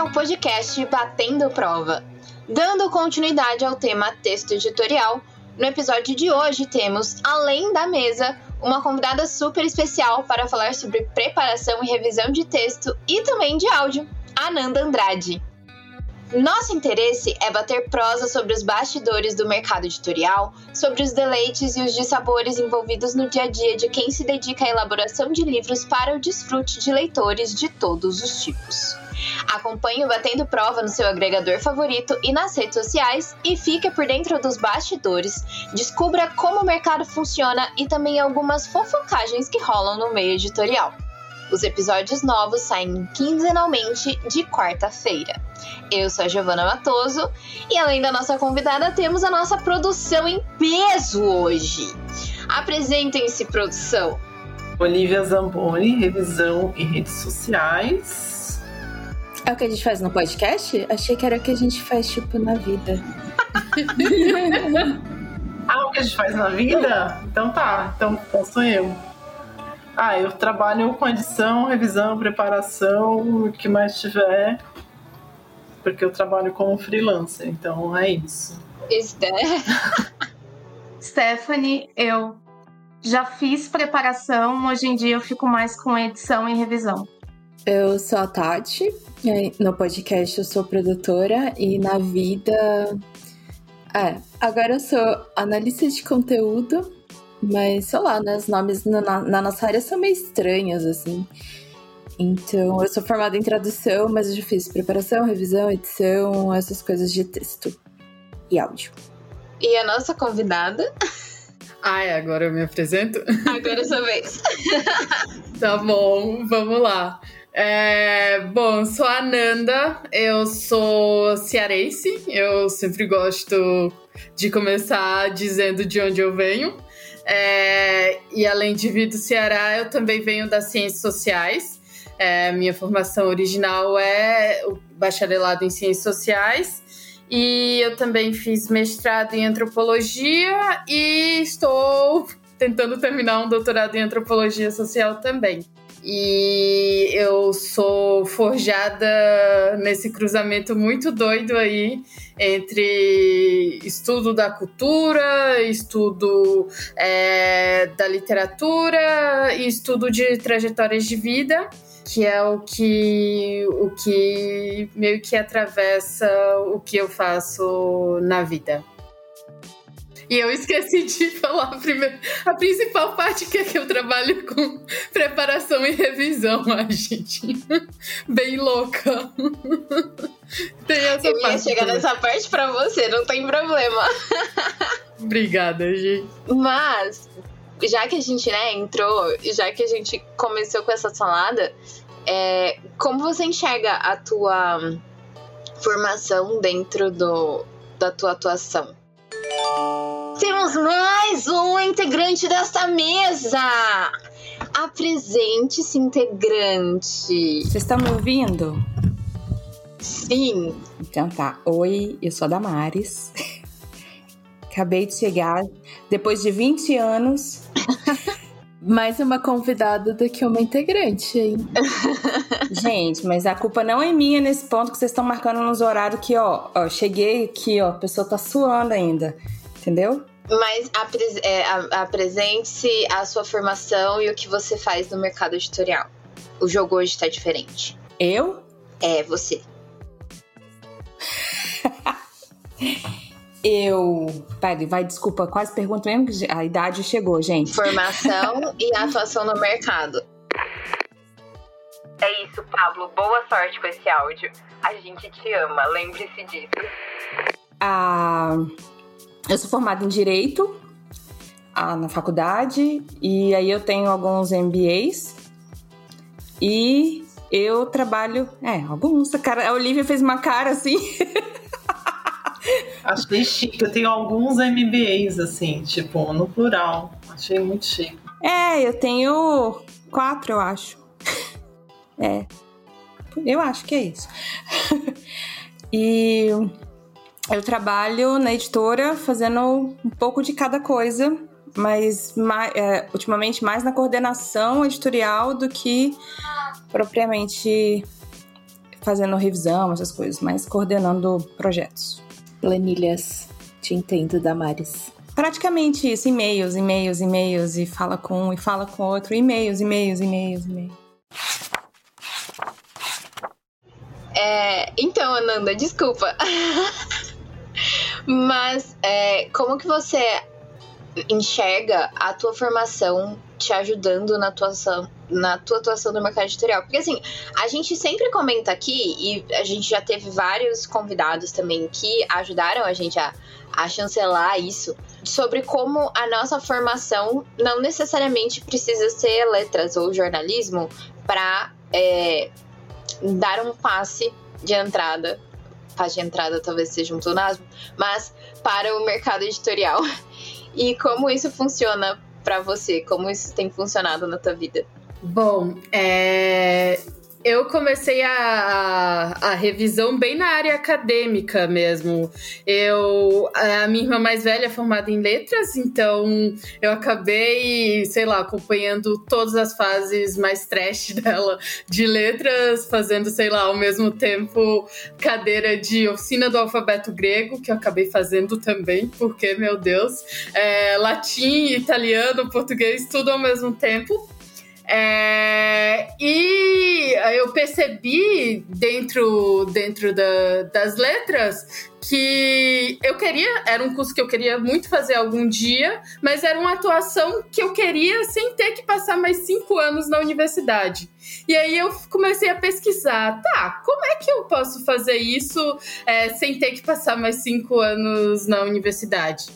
é o podcast Batendo Prova. Dando continuidade ao tema texto editorial, no episódio de hoje temos, além da mesa, uma convidada super especial para falar sobre preparação e revisão de texto e também de áudio, Ananda Andrade. Nosso interesse é bater prosa sobre os bastidores do mercado editorial, sobre os deleites e os dissabores envolvidos no dia a dia de quem se dedica à elaboração de livros para o desfrute de leitores de todos os tipos. Acompanhe o Batendo Prova no seu agregador favorito e nas redes sociais e fique por dentro dos bastidores. Descubra como o mercado funciona e também algumas fofocagens que rolam no meio editorial. Os episódios novos saem quinzenalmente de quarta-feira. Eu sou a Giovana Matoso e além da nossa convidada, temos a nossa produção em peso hoje. Apresentem-se, produção. Olivia Zamboni, revisão em redes sociais. É o que a gente faz no podcast? Achei que era o que a gente faz, tipo, na vida. ah, o que a gente faz na vida? Então tá, então, então sou eu. Ah, eu trabalho com edição, revisão, preparação, o que mais tiver, porque eu trabalho como freelancer, então é isso. Stephanie, eu já fiz preparação, hoje em dia eu fico mais com edição e revisão. Eu sou a Tati, no podcast eu sou produtora e na vida. É, agora eu sou analista de conteúdo mas, sei lá, né, os nomes na, na, nossa área são meio estranhos, assim. Então, eu sou formada em tradução, mas eu já fiz preparação, revisão, edição, essas coisas de texto e áudio. E a nossa convidada? Ai, agora eu me apresento? Agora é sua vez. tá bom, vamos lá. É, bom, sou a Nanda, eu sou cearense, eu sempre gosto de começar dizendo de onde eu venho. É, e além de vir do Ceará, eu também venho das ciências sociais. É, minha formação original é o bacharelado em ciências sociais. E eu também fiz mestrado em antropologia e estou tentando terminar um doutorado em antropologia social também. E eu sou forjada nesse cruzamento muito doido aí entre estudo da cultura, estudo é, da literatura e estudo de trajetórias de vida, que é o que, o que meio que atravessa o que eu faço na vida. E eu esqueci de falar a, primeira, a principal parte que é que eu trabalho com preparação e revisão, a gente. Bem louca. Tem essa eu parte. ia chegar nessa parte pra você, não tem problema. Obrigada, gente. Mas, já que a gente né, entrou, já que a gente começou com essa salada, é, como você enxerga a tua formação dentro do, da tua atuação? Temos mais um integrante desta mesa! Apresente-se, integrante. Vocês estão me ouvindo? Sim. Então tá. Oi, eu sou a Damares. Acabei de chegar depois de 20 anos. mais uma convidada do que uma integrante, hein? Gente, mas a culpa não é minha nesse ponto que vocês estão marcando nos horários que, ó, ó, cheguei aqui, ó, a pessoa tá suando ainda. Entendeu? Mas é, apresente-se a sua formação e o que você faz no mercado editorial. O jogo hoje tá diferente. Eu? É, você. Eu. Peraí, vai, desculpa, quase pergunto mesmo que a idade chegou, gente. Formação e atuação no mercado. É isso, Pablo. Boa sorte com esse áudio. A gente te ama, lembre-se disso. Ah. Eu sou formada em Direito ah, na faculdade e aí eu tenho alguns MBAs e eu trabalho, é, alguns. A, cara, a Olivia fez uma cara assim. Achei chique. Eu tenho alguns MBAs, assim, tipo, no plural. Achei muito chique. É, eu tenho quatro, eu acho. É. Eu acho que é isso. e eu trabalho na editora fazendo um pouco de cada coisa, mas é, ultimamente mais na coordenação editorial do que propriamente fazendo revisão, essas coisas, mas coordenando projetos. Planilhas. Te entendo, Damares. Praticamente isso, e-mails, e-mails, e-mails, e fala com um e fala com outro, e-mails, e-mails, e-mails, e-mails. É, então, Ananda, desculpa. Mas é, como que você enxerga a tua formação te ajudando na atuação, na tua atuação no mercado editorial? Porque assim, a gente sempre comenta aqui, e a gente já teve vários convidados também que ajudaram a gente a, a chancelar isso, sobre como a nossa formação não necessariamente precisa ser letras ou jornalismo para é, dar um passe de entrada. Passe de entrada talvez seja um tonasmo, mas para o mercado editorial. E como isso funciona para você? Como isso tem funcionado na tua vida? Bom, é, eu comecei a, a, a, revisão bem na área acadêmica mesmo. Eu, a minha irmã mais velha é formada em letras, então eu acabei, sei lá, acompanhando todas as fases mais trash dela de letras, fazendo, sei lá, ao mesmo tempo cadeira de oficina do alfabeto grego, que eu acabei fazendo também, porque, meu Deus, é, latim, italiano, português, tudo ao mesmo tempo. É, e eu percebi dentro, dentro da, das letras que eu queria, era um curso que eu queria muito fazer algum dia, mas era uma atuação que eu queria sem ter que passar mais cinco anos na universidade. E aí eu comecei a pesquisar, tá, como é que eu posso fazer isso é, sem ter que passar mais cinco anos na universidade?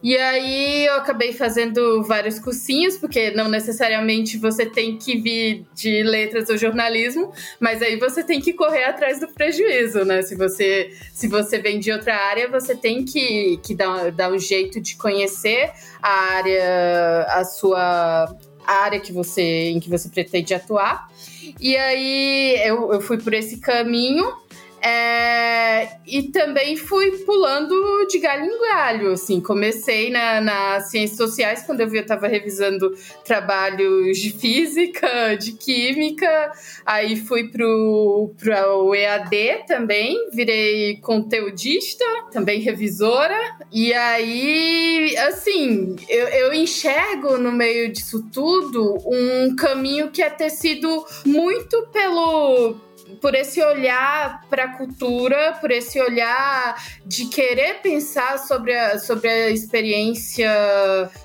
E aí eu acabei fazendo vários cursinhos, porque não necessariamente você tem que vir de letras ou jornalismo, mas aí você tem que correr atrás do prejuízo, né? Se você, se você vem de outra área, você tem que, que dar, dar um jeito de conhecer a área, a sua área que você, em que você pretende atuar. E aí eu, eu fui por esse caminho. É, e também fui pulando de galho em galho, assim, comecei na, ciências sociais, quando eu vi eu estava revisando trabalhos de física, de química, aí fui pro, pro EAD também, virei conteudista, também revisora, e aí, assim, eu, eu enxergo no meio disso tudo um caminho que é ter sido muito pelo por esse olhar para a cultura, por esse olhar de querer pensar sobre a, sobre a experiência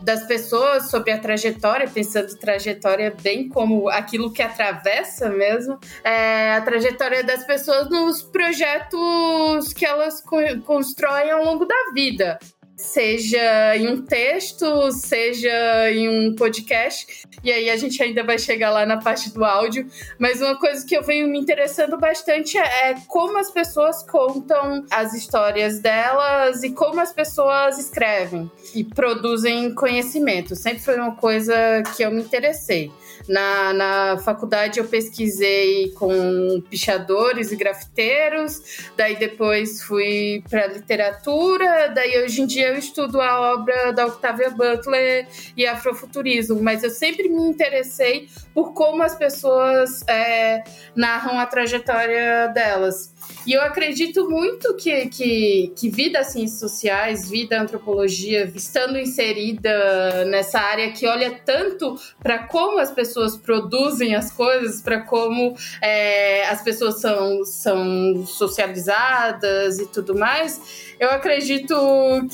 das pessoas, sobre a trajetória, pensando trajetória bem como aquilo que atravessa mesmo, é, a trajetória das pessoas nos projetos que elas co constroem ao longo da vida seja em um texto, seja em um podcast. E aí a gente ainda vai chegar lá na parte do áudio. Mas uma coisa que eu venho me interessando bastante é como as pessoas contam as histórias delas e como as pessoas escrevem e produzem conhecimento. Sempre foi uma coisa que eu me interessei. Na, na faculdade eu pesquisei com pichadores e grafiteiros, daí depois fui para literatura, daí hoje em dia eu estudo a obra da Octavia Butler e afrofuturismo, mas eu sempre me interessei por como as pessoas é, narram a trajetória delas. E eu acredito muito que, que, que vida ciências sociais, vida antropologia, estando inserida nessa área que olha tanto para como as pessoas produzem as coisas, para como é, as pessoas são, são socializadas e tudo mais, eu acredito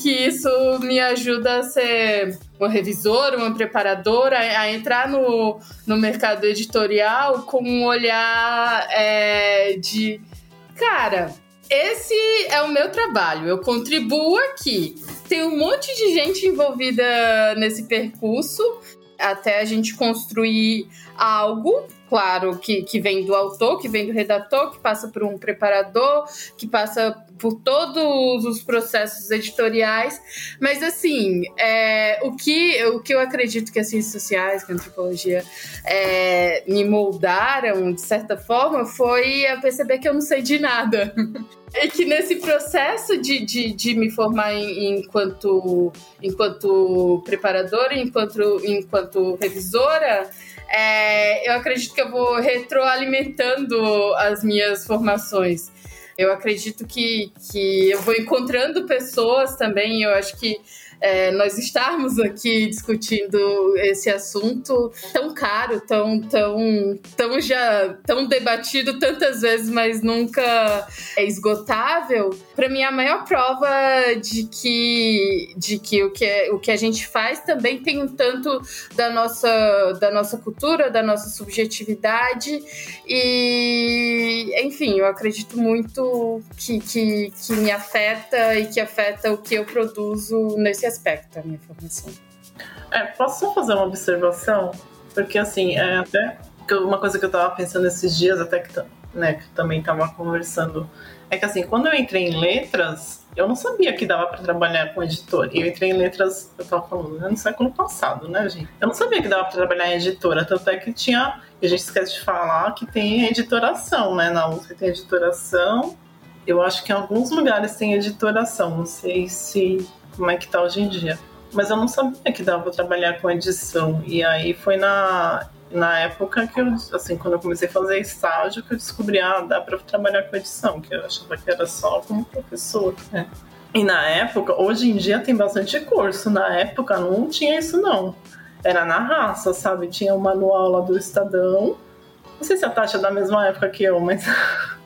que isso me ajuda a ser uma revisora, uma preparadora, a entrar no, no mercado editorial com um olhar é, de cara, esse é o meu trabalho, eu contribuo aqui. Tem um monte de gente envolvida nesse percurso até a gente construir algo claro, que, que vem do autor, que vem do redator, que passa por um preparador, que passa por todos os processos editoriais. Mas, assim, é, o, que, o que eu acredito que as ciências sociais, que a antropologia é, me moldaram, de certa forma, foi a perceber que eu não sei de nada. é que nesse processo de, de, de me formar em, enquanto, enquanto preparadora, enquanto, enquanto revisora, é, eu acredito que eu vou retroalimentando as minhas formações. Eu acredito que, que eu vou encontrando pessoas também. Eu acho que é, nós estarmos aqui discutindo esse assunto tão caro, tão, tão, tão já tão debatido tantas vezes, mas nunca é esgotável. Para mim, a maior prova de que, de que, o, que é, o que a gente faz também tem um tanto da nossa, da nossa cultura, da nossa subjetividade. E, enfim, eu acredito muito que, que, que me afeta e que afeta o que eu produzo nesse aspecto da minha formação. É, posso só fazer uma observação? Porque, assim, é até uma coisa que eu tava pensando esses dias, até que, né, que também tava conversando, é que, assim, quando eu entrei em letras, eu não sabia que dava para trabalhar com editor. Eu entrei em letras, eu tava falando, né, no século passado, né, gente? Eu não sabia que dava para trabalhar em editora, tanto é que tinha, a gente esquece de falar, que tem editoração, né, na USP tem editoração. Eu acho que em alguns lugares tem editoração, não sei se como é que tá hoje em dia. Mas eu não sabia que dava pra trabalhar com edição. E aí foi na, na época que eu, assim, quando eu comecei a fazer estágio, que eu descobri, ah, dá pra trabalhar com edição, que eu achava que era só como professor. Né? E na época, hoje em dia tem bastante curso. Na época não tinha isso, não. Era na raça, sabe? Tinha o manual lá do Estadão. Não sei se a taxa é da mesma época que eu, mas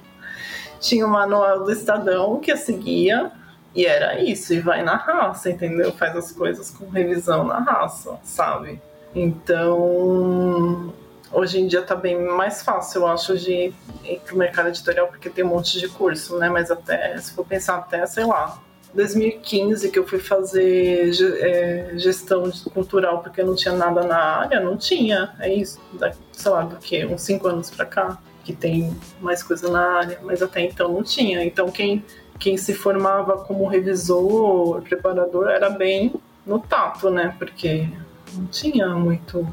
tinha o manual do Estadão que eu seguia e era isso, e vai na raça, entendeu? Faz as coisas com revisão na raça, sabe? Então, hoje em dia tá bem mais fácil, eu acho, de ir pro mercado editorial, porque tem um monte de curso, né? Mas até, se for pensar até, sei lá, 2015 que eu fui fazer é, gestão cultural porque não tinha nada na área, não tinha. É isso, da, sei lá, do que? Uns cinco anos pra cá, que tem mais coisa na área, mas até então não tinha. Então quem quem se formava como revisor, preparador, era bem no tato, né? Porque não tinha muito.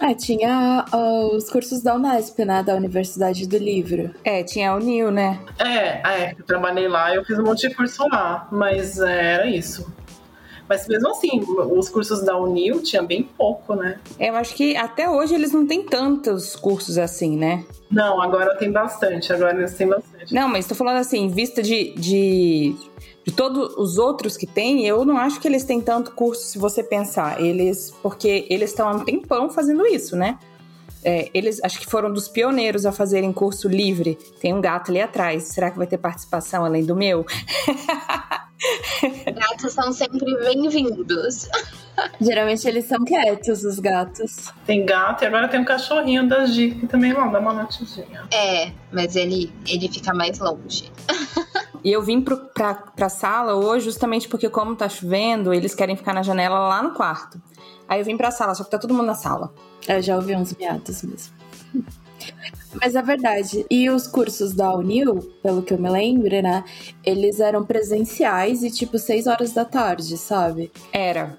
É, tinha uh, os cursos da Unesp, né? Da Universidade do Livro. É, tinha a Unil, né? É, é, eu trabalhei lá, eu fiz um monte de curso lá, mas é, era isso. Mas mesmo assim, os cursos da Unil tinha bem pouco, né? Eu acho que até hoje eles não têm tantos cursos assim, né? Não, agora tem bastante, agora eles têm bastante. Não, mas tô falando assim, vista de, de, de todos os outros que tem, eu não acho que eles têm tanto curso se você pensar. Eles, porque eles estão há um tempão fazendo isso, né? É, eles acho que foram dos pioneiros a fazerem curso livre. Tem um gato ali atrás. Será que vai ter participação além do meu? Gatos são sempre bem-vindos. Geralmente eles são quietos, os gatos. Tem gato e agora tem um cachorrinho da G que também lá dá uma notezinha. É, mas ele, ele fica mais longe. E eu vim pro, pra, pra sala hoje justamente porque, como tá chovendo, eles querem ficar na janela lá no quarto. Aí eu vim pra sala, só que tá todo mundo na sala. Eu já ouvi uns miados mesmo. Mas é verdade. E os cursos da Unil, pelo que eu me lembro, né? Eles eram presenciais e tipo 6 horas da tarde, sabe? Era.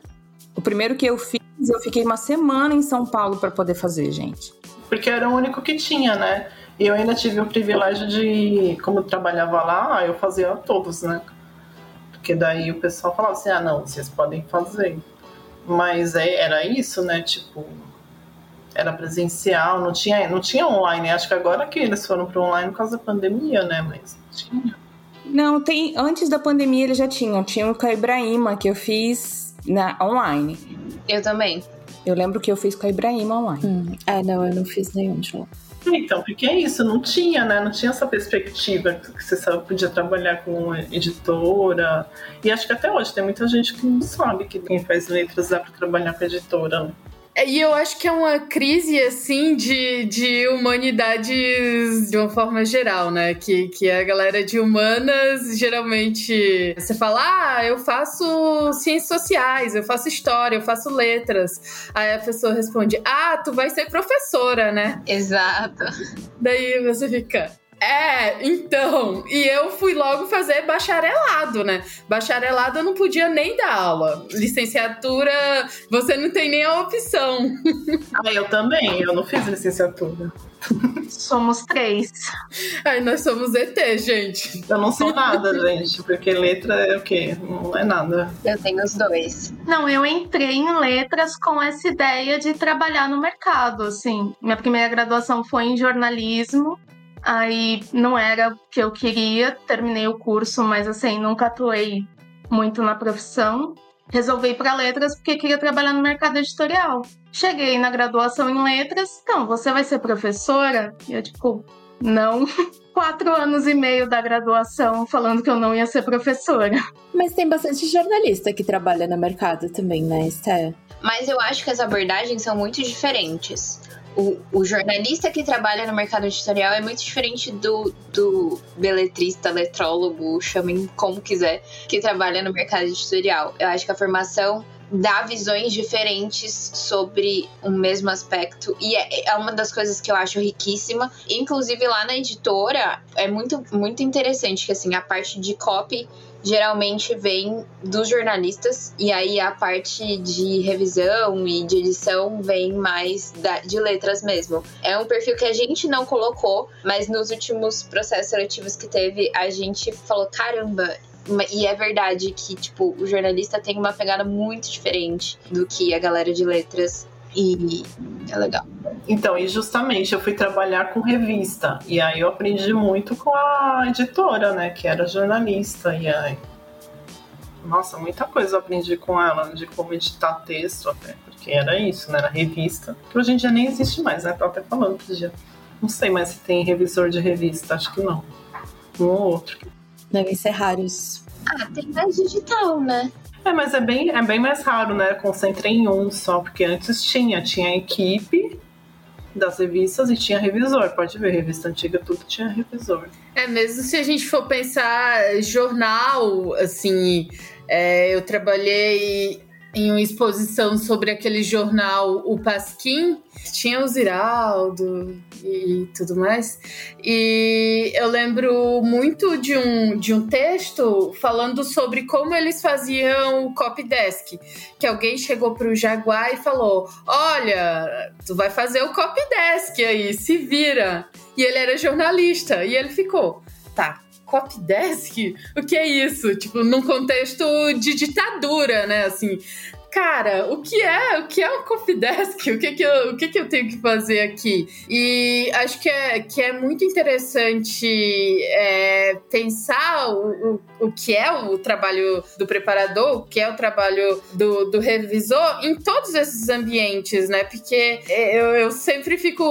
O primeiro que eu fiz, eu fiquei uma semana em São Paulo para poder fazer, gente. Porque era o único que tinha, né? E eu ainda tive o privilégio de, como eu trabalhava lá, eu fazia todos, né? Porque daí o pessoal falava assim: ah, não, vocês podem fazer. Mas é, era isso, né? Tipo, era presencial, não tinha, não tinha online. Acho que agora que eles foram para online por causa da pandemia, né? Mas tinha. Não, tem. Antes da pandemia eles já tinham. Tinha o com a Ibrahima, que eu fiz na, online. Eu também. Eu lembro que eu fiz com a Ibrahima online. Hum. É, não, eu não fiz nenhum de lá. Então, porque é isso, não tinha, né? Não tinha essa perspectiva que você sabe, podia trabalhar com editora. E acho que até hoje tem muita gente que não sabe que quem faz letras dá para trabalhar com editora. É, e eu acho que é uma crise, assim, de, de humanidades de uma forma geral, né? Que, que a galera de humanas, geralmente, você fala, ah, eu faço ciências sociais, eu faço história, eu faço letras. Aí a pessoa responde, ah, tu vai ser professora, né? Exato. Daí você fica, É, então. E eu fui logo fazer bacharelado, né? Bacharelado eu não podia nem dar aula. Licenciatura, você não tem nem a opção. Ah, eu também. Eu não fiz licenciatura. Somos três. Aí nós somos ET, gente. Eu não sou nada, gente, porque letra é o quê? Não é nada. Eu tenho os dois. Não, eu entrei em letras com essa ideia de trabalhar no mercado, assim. Minha primeira graduação foi em jornalismo. Aí não era o que eu queria, terminei o curso, mas assim, nunca atuei muito na profissão. Resolvi ir para letras porque queria trabalhar no mercado editorial. Cheguei na graduação em letras, então, você vai ser professora? E eu, tipo, não. Quatro anos e meio da graduação falando que eu não ia ser professora. Mas tem bastante jornalista que trabalha no mercado também, né, Esté? Mas eu acho que as abordagens são muito diferentes. O, o, jornalista que trabalha no mercado editorial é muito diferente do, do beletrista, letrólogo, chamem como quiser, que trabalha no mercado editorial. Eu acho que a formação dá visões diferentes sobre o mesmo aspecto e é, é, uma das coisas que eu acho riquíssima. Inclusive lá na editora é muito muito interessante que assim a parte de copy geralmente vem dos jornalistas e aí a parte de revisão e de edição vem mais da, de letras mesmo. É um perfil que a gente não colocou, mas nos últimos processos seletivos que teve, a gente falou: caramba, e é verdade que, tipo, o jornalista tem uma pegada muito diferente do que a galera de letras. E é legal. Então, e justamente eu fui trabalhar com revista. E aí eu aprendi muito com a editora, né? Que era jornalista. E aí. Nossa, muita coisa eu aprendi com ela, de como editar texto até. Porque era isso, né? Era revista. Que hoje em dia nem existe mais, né? Tô até falando outro dia. Não sei mais se tem revisor de revista, acho que não. Um ou outro. Devem ser raros. Ah, tem mais digital, né? É, mas é bem, é bem mais raro, né? Concentra em um só, porque antes tinha, tinha a equipe das revistas e tinha revisor. Pode ver, revista antiga tudo tinha revisor. É, mesmo se a gente for pensar jornal, assim, é, eu trabalhei em uma exposição sobre aquele jornal O Pasquim, tinha o Ziraldo e tudo mais. E eu lembro muito de um, de um texto falando sobre como eles faziam o copy desk. Que alguém chegou para o Jaguar e falou: Olha, tu vai fazer o copy desk aí, se vira. E ele era jornalista. E ele ficou: Tá, copydesk? O que é isso? Tipo, num contexto de ditadura, né? Assim, cara, o que é, o que é um coffee desk? O que que eu, o que que eu tenho que fazer aqui? E acho que é, que é muito interessante é, pensar o, o, o que é o trabalho do preparador, o que é o trabalho do, do revisor em todos esses ambientes, né? Porque eu, eu sempre fico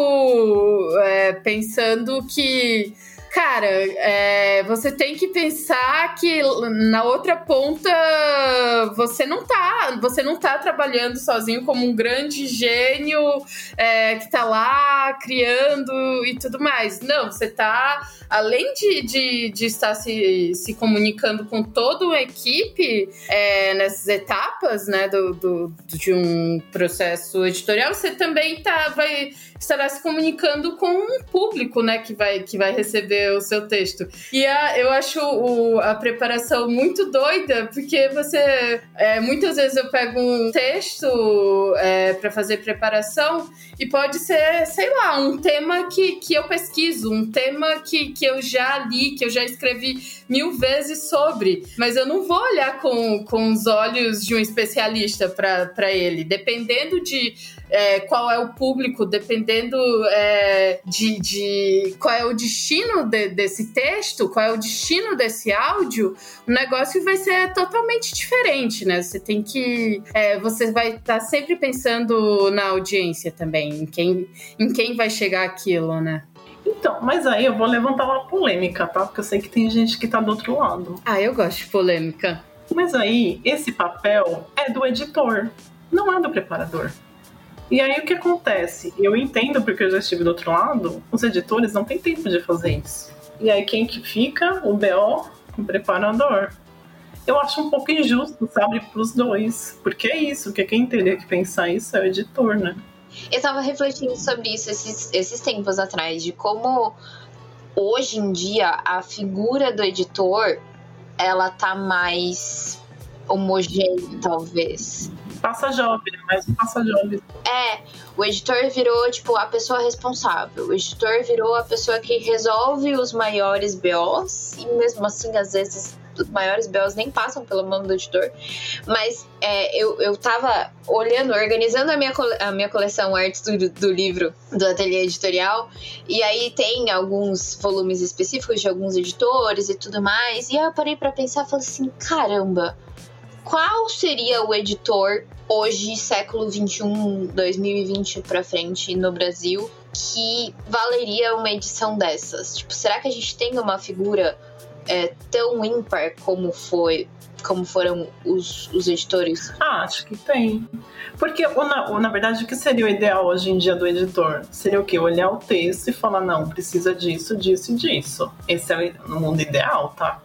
é, pensando que Cara, é, você tem que pensar que na outra ponta você não tá, você não tá trabalhando sozinho como um grande gênio é, que tá lá criando e tudo mais. Não, você tá, além de, de, de estar se, se comunicando com toda uma equipe é, nessas etapas, né, do, do, de um processo editorial, você também tá, vai estará se comunicando com um público, né, que vai, que vai receber o seu texto. E a, eu acho o, a preparação muito doida, porque você. É, muitas vezes eu pego um texto é, para fazer preparação e pode ser, sei lá, um tema que, que eu pesquiso, um tema que, que eu já li, que eu já escrevi mil vezes sobre, mas eu não vou olhar com, com os olhos de um especialista para ele. Dependendo de é, qual é o público, dependendo é, de, de, qual é o destino de, desse texto, qual é o destino desse áudio, o negócio vai ser totalmente diferente, né? Você tem que. É, você vai estar tá sempre pensando na audiência também, em quem, em quem vai chegar aquilo, né? Então, mas aí eu vou levantar uma polêmica, tá? Porque eu sei que tem gente que tá do outro lado. Ah, eu gosto de polêmica. Mas aí, esse papel é do editor, não é do preparador. E aí o que acontece? Eu entendo porque eu já estive do outro lado, os editores não têm tempo de fazer isso. E aí quem que fica? O BO, o preparador. Eu acho um pouco injusto, sabe, para os dois. Porque é isso, porque quem teria que pensar isso é o editor, né? Eu estava refletindo sobre isso esses, esses tempos atrás, de como hoje em dia a figura do editor ela tá mais homogênea, talvez. Passa job, mas não passa job. É, o editor virou, tipo, a pessoa responsável. O editor virou a pessoa que resolve os maiores BOs, e mesmo assim, às vezes, os maiores BOs nem passam pela mão do editor. Mas é, eu, eu tava olhando, organizando a minha, a minha coleção Art Studio do livro do Ateliê Editorial, e aí tem alguns volumes específicos de alguns editores e tudo mais, e aí eu parei pra pensar e falei assim: caramba qual seria o editor hoje, século 21, 2020 para frente no Brasil, que valeria uma edição dessas? Tipo, será que a gente tem uma figura é, tão ímpar como foi como foram os, os editores? Ah, acho que tem. Porque, na, na verdade, o que seria o ideal hoje em dia do editor? Seria o quê? Olhar o texto e falar, não, precisa disso, disso e disso. Esse é o mundo ideal, tá?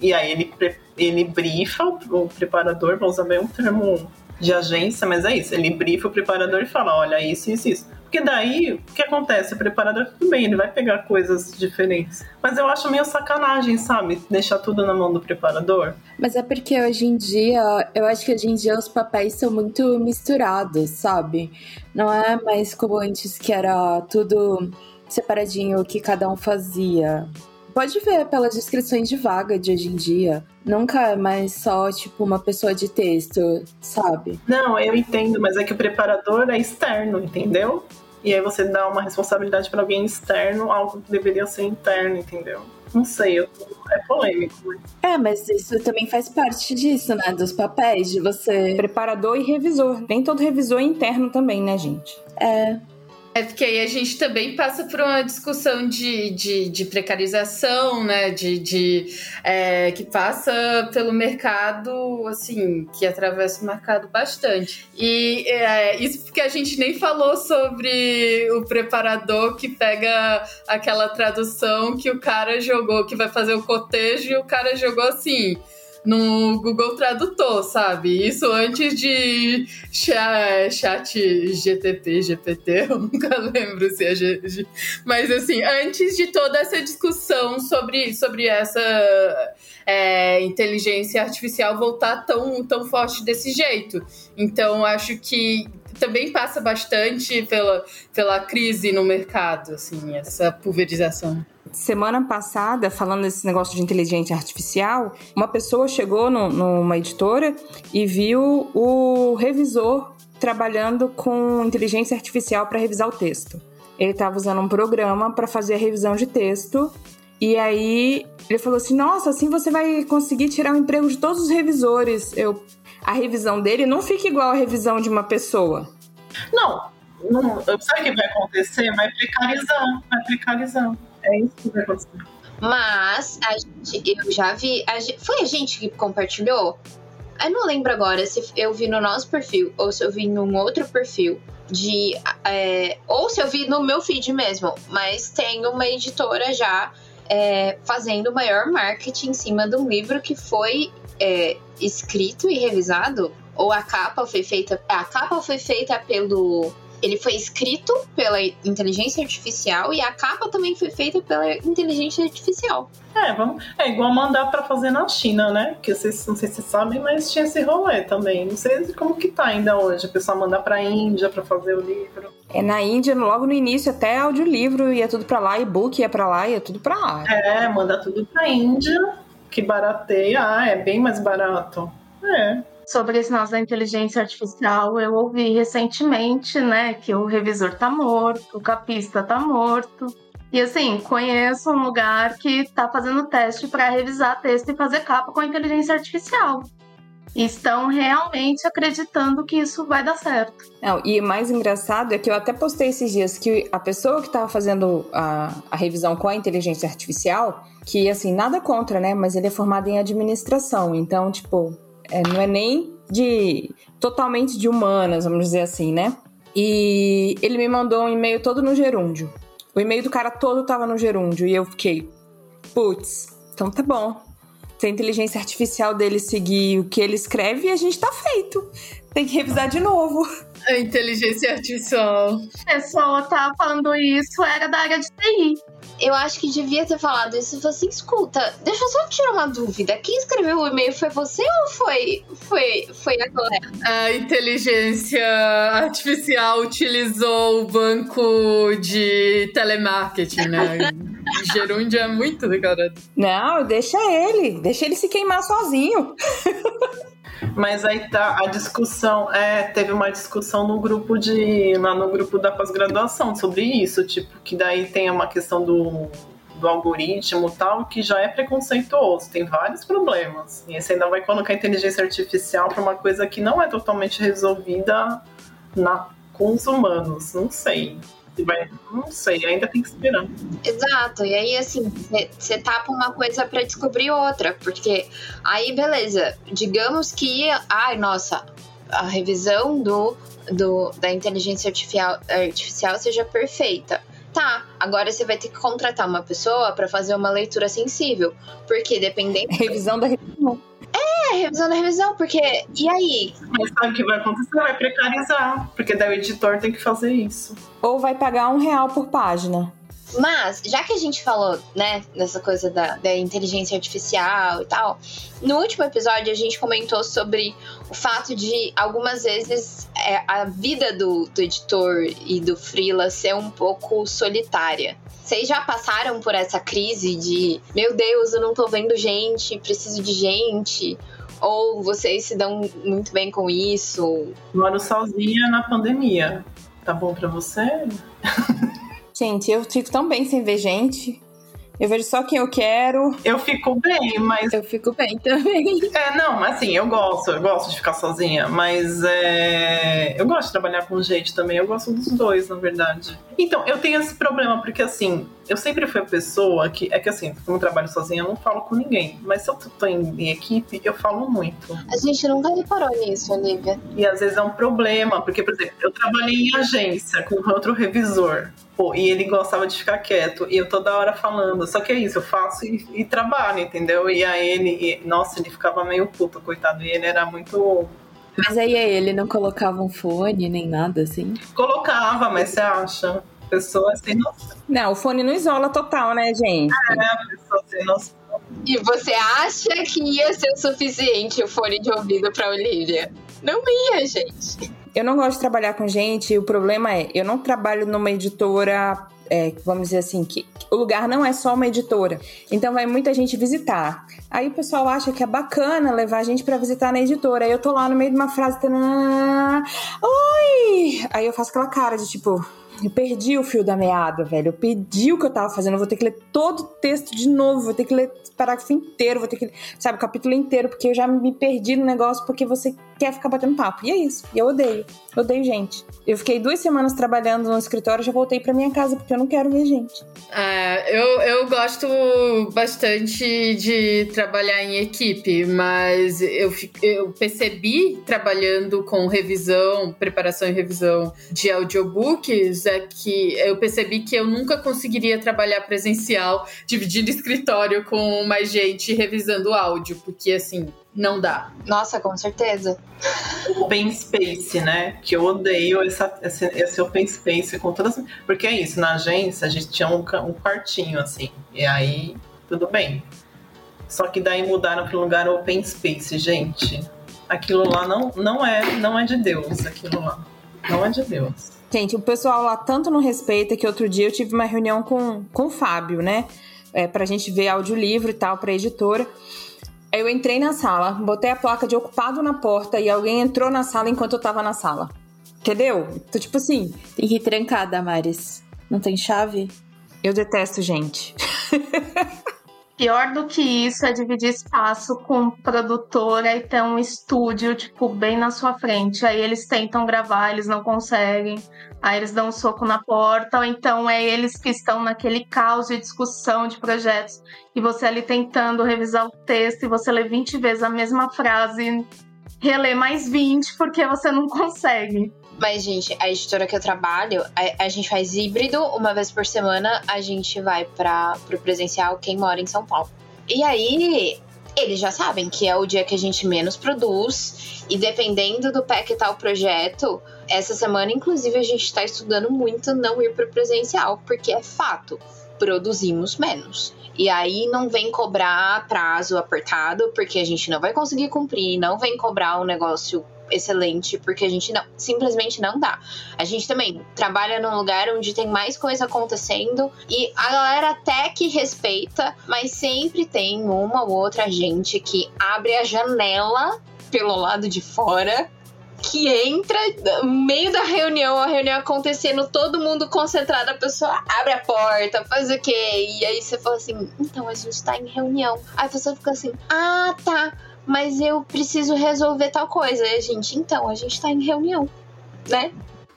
E aí ele, ele brifa o preparador, vou usar bem um termo de agência, mas é isso. Ele brifa o preparador e fala: olha, isso, isso, isso. Porque daí, o que acontece? O preparador, tudo bem, ele vai pegar coisas diferentes. Mas eu acho meio sacanagem, sabe? Deixar tudo na mão do preparador. Mas é porque hoje em dia, eu acho que hoje em dia os papéis são muito misturados, sabe? Não é mais como antes que era tudo separadinho o que cada um fazia pode ver pelas descrições de vaga de hoje em dia. Nunca é mais só, tipo, uma pessoa de texto, sabe? Não, eu entendo, mas é que o preparador é externo, entendeu? E aí você dá uma responsabilidade para alguém externo, algo que deveria ser interno, entendeu? Não sei, eu, é polêmico. É, mas isso também faz parte disso, né? Dos papéis, de você. Preparador e revisor. Nem todo revisor é interno também, né, gente? É. É porque aí a gente também passa por uma discussão de, de, de precarização, né? De, de é, que passa pelo mercado, assim, que atravessa o mercado bastante. E é, isso porque a gente nem falou sobre o preparador que pega aquela tradução que o cara jogou, que vai fazer o cotejo e o cara jogou assim no Google Tradutor, sabe? Isso antes de chat GTP, GPT, eu nunca lembro se é G, mas assim, antes de toda essa discussão sobre, sobre essa é, inteligência artificial voltar tão, tão forte desse jeito. Então, acho que também passa bastante pela, pela crise no mercado, assim, essa pulverização. Semana passada, falando desse negócio de inteligência artificial, uma pessoa chegou no, numa editora e viu o revisor trabalhando com inteligência artificial para revisar o texto. Ele estava usando um programa para fazer a revisão de texto e aí ele falou assim: Nossa, assim você vai conseguir tirar o emprego de todos os revisores. Eu, a revisão dele não fica igual a revisão de uma pessoa. Não, não sabe o que vai acontecer? Vai precarizar, vai precarizar. É acontecer. Mas a gente, eu já vi. A gente, foi a gente que compartilhou? Eu não lembro agora se eu vi no nosso perfil ou se eu vi num outro perfil de. É, ou se eu vi no meu feed mesmo. Mas tem uma editora já é, fazendo o maior marketing em cima de um livro que foi é, escrito e revisado. Ou a capa foi feita. A capa foi feita pelo ele foi escrito pela inteligência artificial e a capa também foi feita pela inteligência artificial. É, vamos, é igual mandar para fazer na China, né? Que vocês não sei se vocês sabem, mas tinha esse rolê também. Não sei como que tá ainda hoje, a pessoa mandar para Índia para fazer o livro. É na Índia, logo no início até audiolivro ia tudo para lá, e-book ia para lá, ia tudo para lá. É, mandar tudo para Índia, que barateia, ah, é bem mais barato. É sobre esse negócio da inteligência artificial, eu ouvi recentemente, né, que o revisor tá morto, o capista tá morto. E assim, conheço um lugar que tá fazendo teste para revisar texto e fazer capa com inteligência artificial. E estão realmente acreditando que isso vai dar certo. Não, e o mais engraçado é que eu até postei esses dias que a pessoa que estava fazendo a, a revisão com a inteligência artificial, que assim, nada contra, né? Mas ele é formado em administração. Então, tipo, é, não é nem de totalmente de humanas, vamos dizer assim, né? E ele me mandou um e-mail todo no gerúndio. O e-mail do cara todo tava no gerúndio e eu fiquei, putz, então tá bom. Se a inteligência artificial dele seguir o que ele escreve, a gente tá feito. Tem que revisar de novo. A inteligência artificial. A pessoa tá falando isso, era da área de TI. Eu acho que devia ter falado isso. Eu falei assim, escuta, deixa eu só tirar uma dúvida. Quem escreveu o e-mail foi você ou foi, foi, foi a colega? A inteligência artificial utilizou o banco de telemarketing, né? Gerúndio é muito declarado. Não, deixa ele. Deixa ele se queimar sozinho. Mas aí tá a discussão, é, teve uma discussão no grupo de lá no grupo da pós-graduação sobre isso, tipo, que daí tem uma questão do, do algoritmo tal, que já é preconceituoso, tem vários problemas. E você ainda vai colocar inteligência artificial para uma coisa que não é totalmente resolvida na, com os humanos, não sei vai. Não sei, ainda tem que esperar. Exato, e aí assim, você tapa uma coisa para descobrir outra, porque aí beleza, digamos que, ai, nossa, a revisão do, do da inteligência artificial, artificial seja perfeita. Tá, agora você vai ter que contratar uma pessoa para fazer uma leitura sensível, porque dependendo. Revisão da revisão. É, revisão da revisão, porque. E aí? Mas sabe o que vai acontecer? Vai precarizar, porque daí o editor tem que fazer isso. Ou vai pagar um real por página. Mas, já que a gente falou, né, nessa coisa da, da, inteligência artificial e tal, no último episódio a gente comentou sobre o fato de algumas vezes é, a vida do, do editor e do freela ser um pouco solitária. Vocês já passaram por essa crise de, meu Deus, eu não tô vendo gente, preciso de gente? Ou vocês se dão muito bem com isso? Moro sozinha na pandemia. Tá bom para você? Gente, eu fico tão bem sem ver gente. Eu vejo só quem eu quero. Eu fico bem, mas. Eu fico bem também. É, não, assim, eu gosto, eu gosto de ficar sozinha, mas é... eu gosto de trabalhar com gente também, eu gosto dos dois, na verdade. Então, eu tenho esse problema, porque assim, eu sempre fui a pessoa que. É que assim, como eu trabalho sozinha, eu não falo com ninguém. Mas se eu tô em, em equipe, eu falo muito. A gente nunca reparou nisso, Olivia. E às vezes é um problema, porque, por exemplo, eu trabalhei em agência com outro revisor. Pô, e ele gostava de ficar quieto, e eu toda hora falando. Só que é isso, eu faço e, e trabalho, entendeu? E aí ele, e, nossa, ele ficava meio puto, coitado, e ele era muito. Mas aí ele não colocava um fone nem nada assim? Colocava, mas você acha? Pessoa sem noção. Não, o fone não isola total, né, gente? É, a pessoa sem noção. E você acha que ia ser o suficiente o fone de ouvido pra Olivia? Não ia, gente. Eu não gosto de trabalhar com gente, e o problema é, eu não trabalho numa editora, é, vamos dizer assim, que o lugar não é só uma editora. Então vai muita gente visitar. Aí o pessoal acha que é bacana levar a gente para visitar na editora. Aí eu tô lá no meio de uma frase, oi! Aí eu faço aquela cara de tipo, eu perdi o fio da meada, velho. Eu perdi o que eu tava fazendo. Eu vou ter que ler todo o texto de novo. Vou ter que ler parágrafo inteiro. Vou ter que, sabe, o capítulo inteiro. Porque eu já me perdi no negócio porque você quer ficar batendo papo. E é isso. E eu odeio. Eu odeio gente. Eu fiquei duas semanas trabalhando no escritório. Já voltei pra minha casa porque eu não quero ver gente. É, eu, eu gosto bastante de trabalhar em equipe. Mas eu, eu percebi trabalhando com revisão, preparação e revisão de audiobooks é que eu percebi que eu nunca conseguiria trabalhar presencial, dividindo escritório com mais gente revisando áudio, porque assim, não dá. Nossa, com certeza. Open space, né? Que eu odeio essa, esse, esse open space com todas. Porque é isso, na agência a gente tinha um, um quartinho assim, e aí tudo bem. Só que daí mudaram para um lugar open space, gente. Aquilo lá não, não é não é de Deus, aquilo lá. Não é de Deus. Gente, o pessoal lá tanto não respeita que outro dia eu tive uma reunião com, com o Fábio, né? É, pra gente ver audiolivro e tal, pra editora. Aí eu entrei na sala, botei a placa de ocupado na porta e alguém entrou na sala enquanto eu tava na sala. Entendeu? Então, tipo assim. Tem que ir trancada, Maris. Não tem chave? Eu detesto gente. Pior do que isso é dividir espaço com produtora e ter um estúdio, tipo, bem na sua frente. Aí eles tentam gravar, eles não conseguem. Aí eles dão um soco na porta, ou então é eles que estão naquele caos de discussão de projetos e você ali tentando revisar o texto e você lê 20 vezes a mesma frase, relê mais 20 porque você não consegue. Mas, gente, a editora que eu trabalho, a, a gente faz híbrido, uma vez por semana a gente vai para pro presencial quem mora em São Paulo. E aí, eles já sabem que é o dia que a gente menos produz. E dependendo do pé que tá o projeto, essa semana, inclusive, a gente está estudando muito não ir para presencial, porque é fato, produzimos menos. E aí não vem cobrar prazo apertado, porque a gente não vai conseguir cumprir, não vem cobrar um negócio excelente, porque a gente não, simplesmente não dá. A gente também trabalha num lugar onde tem mais coisa acontecendo e a galera até que respeita, mas sempre tem uma ou outra gente que abre a janela pelo lado de fora que entra no meio da reunião, a reunião acontecendo, todo mundo concentrado, a pessoa abre a porta, faz o quê? E aí você fala assim, então a gente tá em reunião. Aí a pessoa fica assim, ah, tá, mas eu preciso resolver tal coisa. E a gente, então, a gente tá em reunião, né?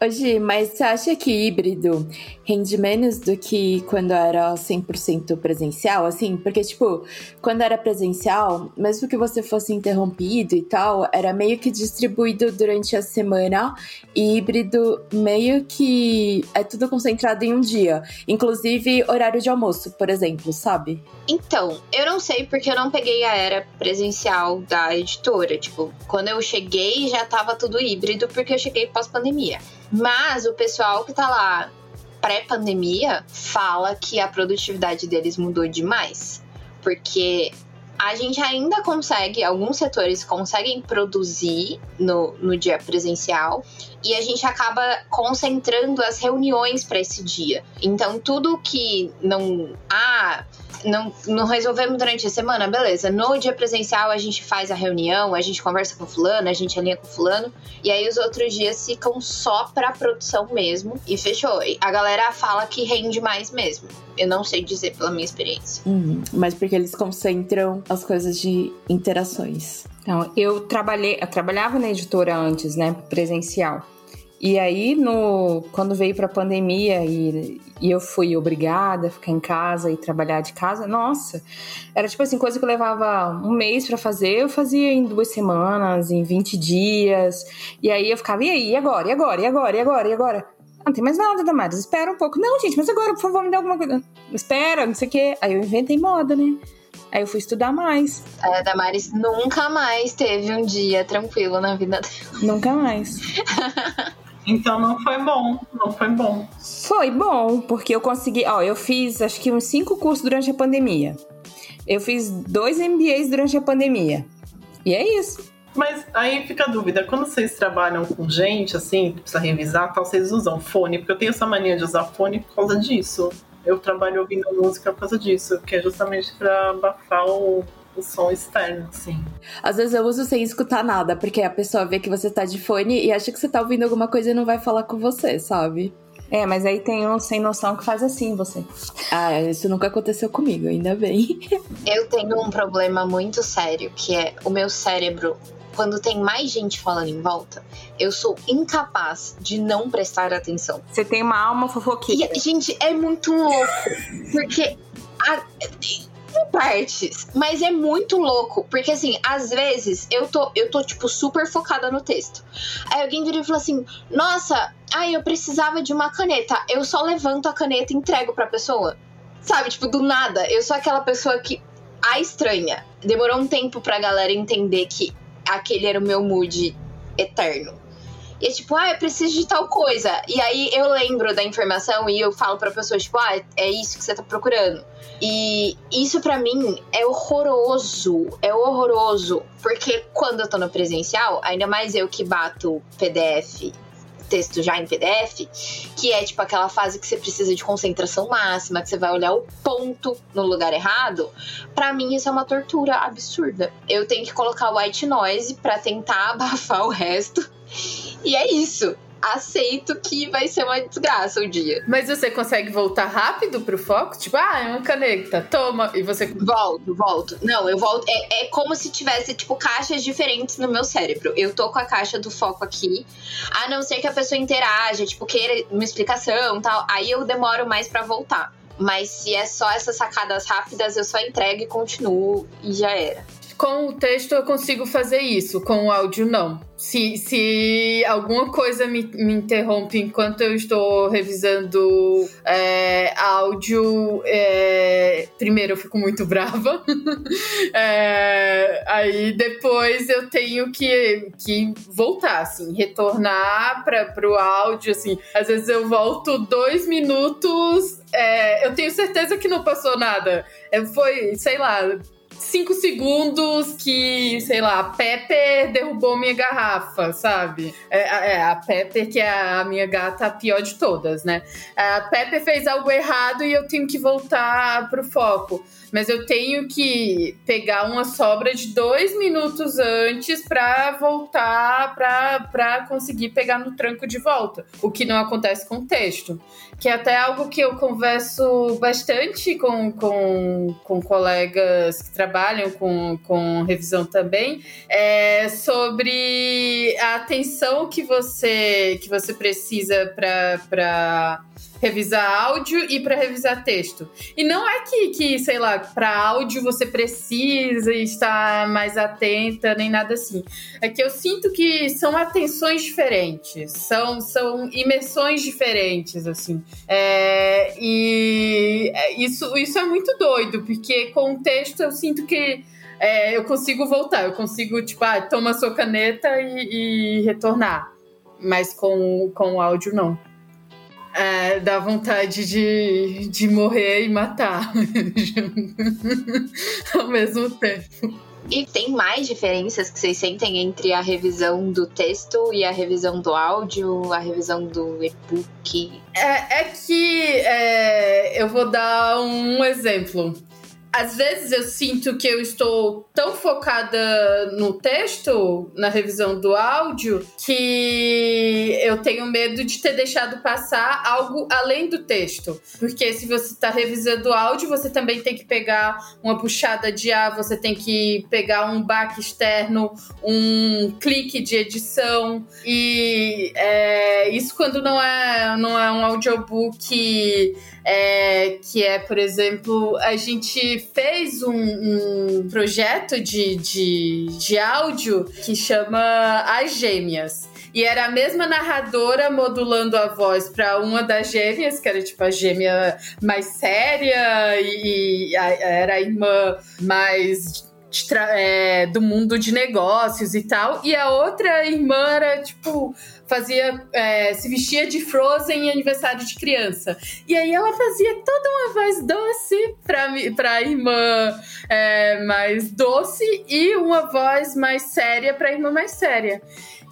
Hoje, mas você acha que híbrido rende menos do que quando era 100% presencial? Assim, porque, tipo, quando era presencial, mesmo que você fosse interrompido e tal, era meio que distribuído durante a semana. E híbrido meio que é tudo concentrado em um dia. Inclusive, horário de almoço, por exemplo, sabe? Então, eu não sei porque eu não peguei a era presencial da editora. Tipo, quando eu cheguei já tava tudo híbrido porque eu cheguei pós-pandemia. Mas o pessoal que tá lá pré-pandemia fala que a produtividade deles mudou demais. Porque a gente ainda consegue, alguns setores conseguem produzir no, no dia presencial e a gente acaba concentrando as reuniões para esse dia. Então, tudo que não. Ah, não, não resolvemos durante a semana, beleza. No dia presencial a gente faz a reunião, a gente conversa com fulano, a gente alinha com fulano, e aí os outros dias ficam só pra produção mesmo, e fechou. A galera fala que rende mais mesmo. Eu não sei dizer pela minha experiência. Uhum, mas porque eles concentram as coisas de interações. Então, eu trabalhei, eu trabalhava na editora antes, né, presencial. E aí, no, quando veio pra pandemia e, e eu fui obrigada a ficar em casa e trabalhar de casa, nossa, era tipo assim, coisa que eu levava um mês para fazer, eu fazia em duas semanas, em 20 dias. E aí eu ficava, e aí, e agora, e agora, e agora, e agora, e agora? Não tem mais nada, Damares, espera um pouco. Não, gente, mas agora, por favor, me dá alguma coisa. Espera, não sei o quê. Aí eu inventei moda, né? Aí eu fui estudar mais. A Damares nunca mais teve um dia tranquilo na vida dela. Nunca mais. Então não foi bom, não foi bom. Foi bom, porque eu consegui. Ó, eu fiz acho que uns cinco cursos durante a pandemia. Eu fiz dois MBAs durante a pandemia. E é isso. Mas aí fica a dúvida, quando vocês trabalham com gente, assim, precisa revisar tal, vocês usam fone? Porque eu tenho essa mania de usar fone por causa disso. Eu trabalho ouvindo música por causa disso, que é justamente para abafar o, o som externo, assim. Às vezes eu uso sem escutar nada, porque a pessoa vê que você tá de fone e acha que você tá ouvindo alguma coisa e não vai falar com você, sabe? É, mas aí tem um sem noção que faz assim você. Ah, isso nunca aconteceu comigo, ainda bem. Eu tenho um problema muito sério, que é o meu cérebro quando tem mais gente falando em volta, eu sou incapaz de não prestar atenção. Você tem uma alma fofoqueira. E, gente, é muito louco. Porque. A, em partes, mas é muito louco, porque assim, às vezes eu tô, eu tô tipo super focada no texto. Aí alguém vira e fala assim: "Nossa, ai, eu precisava de uma caneta". Eu só levanto a caneta e entrego pra pessoa. Sabe, tipo, do nada. Eu sou aquela pessoa que a estranha. Demorou um tempo pra galera entender que aquele era o meu mood eterno. E é tipo, ah, eu preciso de tal coisa. E aí eu lembro da informação e eu falo pra pessoa, tipo, ah, é isso que você tá procurando. E isso para mim é horroroso. É horroroso. Porque quando eu tô no presencial, ainda mais eu que bato PDF texto já em PDF, que é tipo aquela fase que você precisa de concentração máxima, que você vai olhar o ponto no lugar errado. Para mim isso é uma tortura absurda. Eu tenho que colocar white noise para tentar abafar o resto. E é isso aceito que vai ser uma desgraça o dia. Mas você consegue voltar rápido pro foco? Tipo, ah, é uma caneta, toma. E você. Volto, volto. Não, eu volto. É, é como se tivesse, tipo, caixas diferentes no meu cérebro. Eu tô com a caixa do foco aqui. A não ser que a pessoa interaja, tipo, queira uma explicação e tal. Aí eu demoro mais para voltar. Mas se é só essas sacadas rápidas, eu só entrego e continuo e já era. Com o texto eu consigo fazer isso, com o áudio não. Se, se alguma coisa me, me interrompe enquanto eu estou revisando é, áudio, é, primeiro eu fico muito brava. é, aí depois eu tenho que, que voltar, assim, retornar para o áudio, assim. Às vezes eu volto dois minutos, é, eu tenho certeza que não passou nada. Foi, sei lá, cinco segundos que, sei lá, a Pepper derrubou minha garrafa, sabe? É, é, a Pepper, que é a minha gata pior de todas, né? A Pepper fez algo errado e eu tenho que voltar pro foco mas eu tenho que pegar uma sobra de dois minutos antes para voltar para conseguir pegar no tranco de volta, o que não acontece com o texto. Que é até algo que eu converso bastante com, com, com colegas que trabalham com, com revisão também, é sobre a atenção que você, que você precisa para revisar áudio e para revisar texto. E não é que, que sei lá, para áudio você precisa estar mais atenta, nem nada assim. É que eu sinto que são atenções diferentes, são, são imersões diferentes, assim. É, e isso, isso é muito doido, porque com o texto eu sinto que é, eu consigo voltar, eu consigo, tipo, ah, toma sua caneta e, e retornar. Mas com, com o áudio, não. É, dá vontade de, de morrer e matar ao mesmo tempo. E tem mais diferenças que vocês sentem entre a revisão do texto e a revisão do áudio, a revisão do e-book? É, é que é, eu vou dar um exemplo às vezes eu sinto que eu estou tão focada no texto, na revisão do áudio, que eu tenho medo de ter deixado passar algo além do texto. Porque se você está revisando o áudio, você também tem que pegar uma puxada de ar, você tem que pegar um back externo, um clique de edição. E é, isso quando não é, não é um audiobook é, que é, por exemplo, a gente fez um, um projeto de, de, de áudio que chama As Gêmeas. E era a mesma narradora modulando a voz para uma das gêmeas, que era tipo a gêmea mais séria, e, e a, era a irmã mais é, do mundo de negócios e tal. E a outra irmã era, tipo, fazia. É, se vestia de Frozen em aniversário de criança. E aí ela fazia toda uma voz doce pra, pra irmã é, mais doce e uma voz mais séria pra irmã mais séria.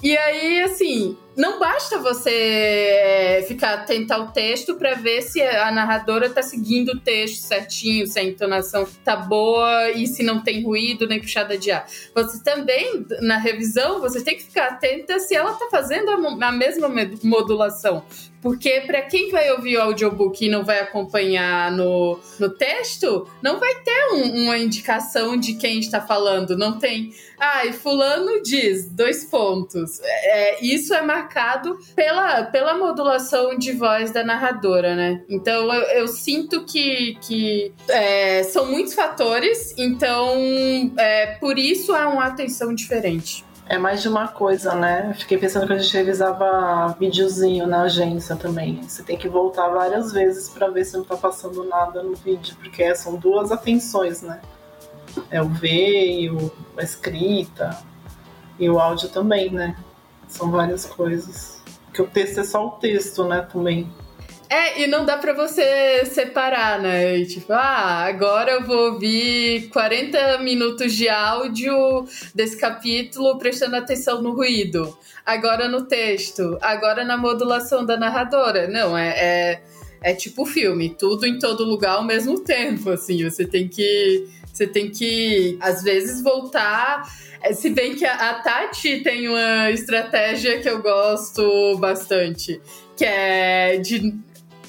E aí, assim, não basta você é, ficar atento ao texto para ver se a narradora tá seguindo o texto certinho, se a entonação tá boa e se não tem ruído nem puxada de ar. Você também, na revisão, você tem que ficar atenta se ela tá fazendo a, a mesma modulação. Porque para quem vai ouvir o audiobook e não vai acompanhar no, no texto, não vai ter um, uma indicação de quem está falando. Não tem. Ah, e fulano diz, dois pontos. É, isso é pela, pela modulação de voz da narradora, né? Então eu, eu sinto que, que é, são muitos fatores, então é, por isso há uma atenção diferente. É mais de uma coisa, né? Fiquei pensando que a gente revisava videozinho na agência também. Você tem que voltar várias vezes para ver se não tá passando nada no vídeo, porque são duas atenções, né? É o ver e o, a escrita e o áudio também, né? São várias coisas. Porque o texto é só o texto, né? Também. É, e não dá para você separar, né? E, tipo, ah, agora eu vou ouvir 40 minutos de áudio desse capítulo prestando atenção no ruído. Agora no texto, agora na modulação da narradora. Não, é, é, é tipo filme, tudo em todo lugar ao mesmo tempo, assim. Você tem que. Você tem que, às vezes, voltar. É, se bem que a, Tati tem uma estratégia que eu gosto bastante, que é de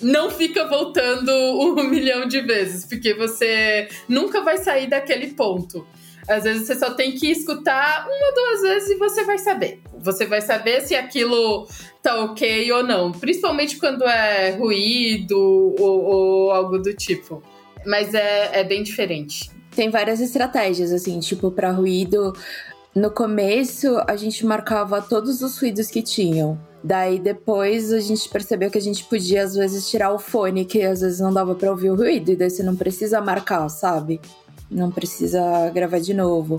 não fica voltando um milhão de vezes, porque você nunca vai sair daquele ponto. Às vezes você só tem que escutar uma, duas vezes e você vai saber. Você vai saber se aquilo tá ok ou não. Principalmente quando é ruído ou, ou algo do tipo. Mas é, é bem diferente. Tem várias estratégias, assim, tipo, para ruído. No começo, a gente marcava todos os ruídos que tinham. Daí depois a gente percebeu que a gente podia às vezes tirar o fone, que às vezes não dava para ouvir o ruído, e daí você não precisa marcar, sabe? Não precisa gravar de novo.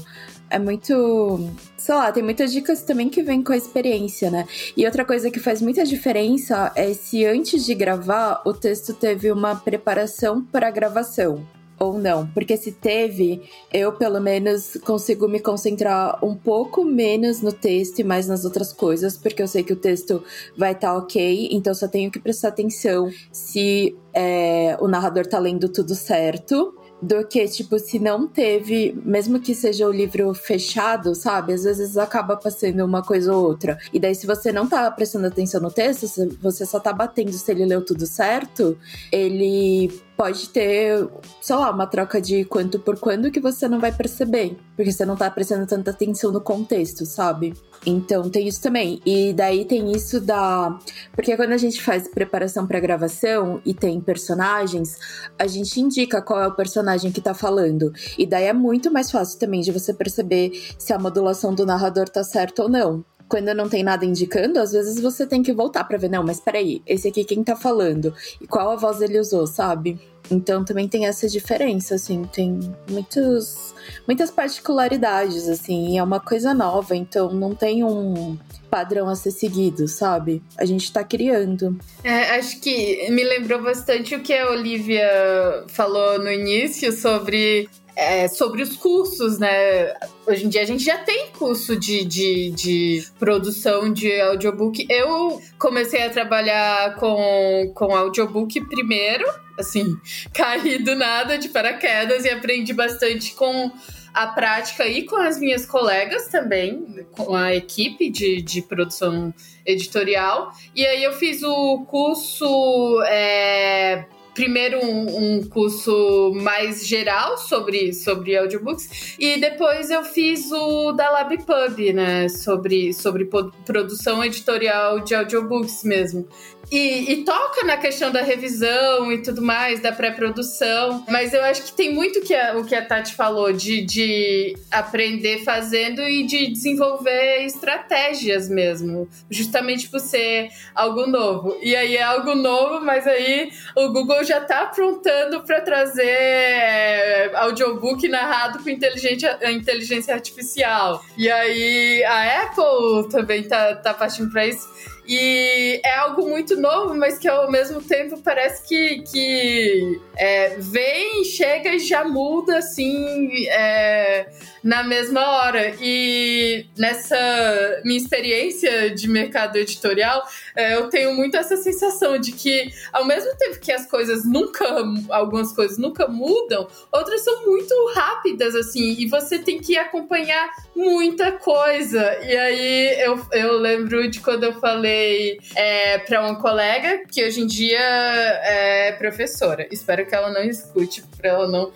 É muito. Sei lá, tem muitas dicas também que vêm com a experiência, né? E outra coisa que faz muita diferença é se antes de gravar o texto teve uma preparação para a gravação ou não. Porque se teve, eu pelo menos consigo me concentrar um pouco menos no texto e mais nas outras coisas, porque eu sei que o texto vai estar tá ok, então só tenho que prestar atenção se é, o narrador tá lendo tudo certo do que, tipo, se não teve, mesmo que seja o livro fechado, sabe? Às vezes acaba passando uma coisa ou outra. E daí, se você não tá prestando atenção no texto, você só tá batendo se ele leu tudo certo, ele pode ter, sei lá, uma troca de quanto por quando que você não vai perceber, porque você não tá prestando tanta atenção no contexto, sabe? Então tem isso também. E daí tem isso da. Porque quando a gente faz preparação para gravação e tem personagens, a gente indica qual é o personagem que tá falando. E daí é muito mais fácil também de você perceber se a modulação do narrador tá certa ou não quando não tem nada indicando, às vezes você tem que voltar para ver, não, mas peraí, esse aqui quem tá falando? E qual a voz ele usou, sabe? Então também tem essa diferença, assim, tem muitos, muitas particularidades, assim, e é uma coisa nova, então não tem um padrão a ser seguido, sabe? A gente tá criando. É, acho que me lembrou bastante o que a Olivia falou no início sobre é, sobre os cursos, né? Hoje em dia a gente já tem curso de, de, de, produção de audiobook. Eu comecei a trabalhar com, com audiobook primeiro, assim, caí do nada de paraquedas e aprendi bastante com a prática e com as minhas colegas também, com a equipe de, de produção editorial. E aí eu fiz o curso. É, primeiro um, um, curso mais geral sobre, sobre audiobooks e depois eu fiz o da LabPub, né, sobre, sobre produção editorial de audiobooks mesmo. E, e, toca na questão da revisão e tudo mais, da pré-produção. Mas eu acho que tem muito que a, o que a Tati falou de, de aprender fazendo e de desenvolver estratégias mesmo. Justamente por ser algo novo. E aí é algo novo, mas aí o Google já tá aprontando para trazer é, audiobook narrado com inteligência, inteligência artificial. E aí a Apple também tá, tá partindo para isso. E é algo muito novo, mas que ao mesmo tempo parece que, que é, vem, chega e já muda assim é, na mesma hora. E nessa minha experiência de mercado editorial, é, eu tenho muito essa sensação de que, ao mesmo tempo que as coisas nunca, algumas coisas nunca mudam, outras são muito rápidas, assim, e você tem que acompanhar muita coisa. E aí eu, eu lembro de quando eu falei é, para uma colega que hoje em dia é professora. Espero que ela não escute, para ela não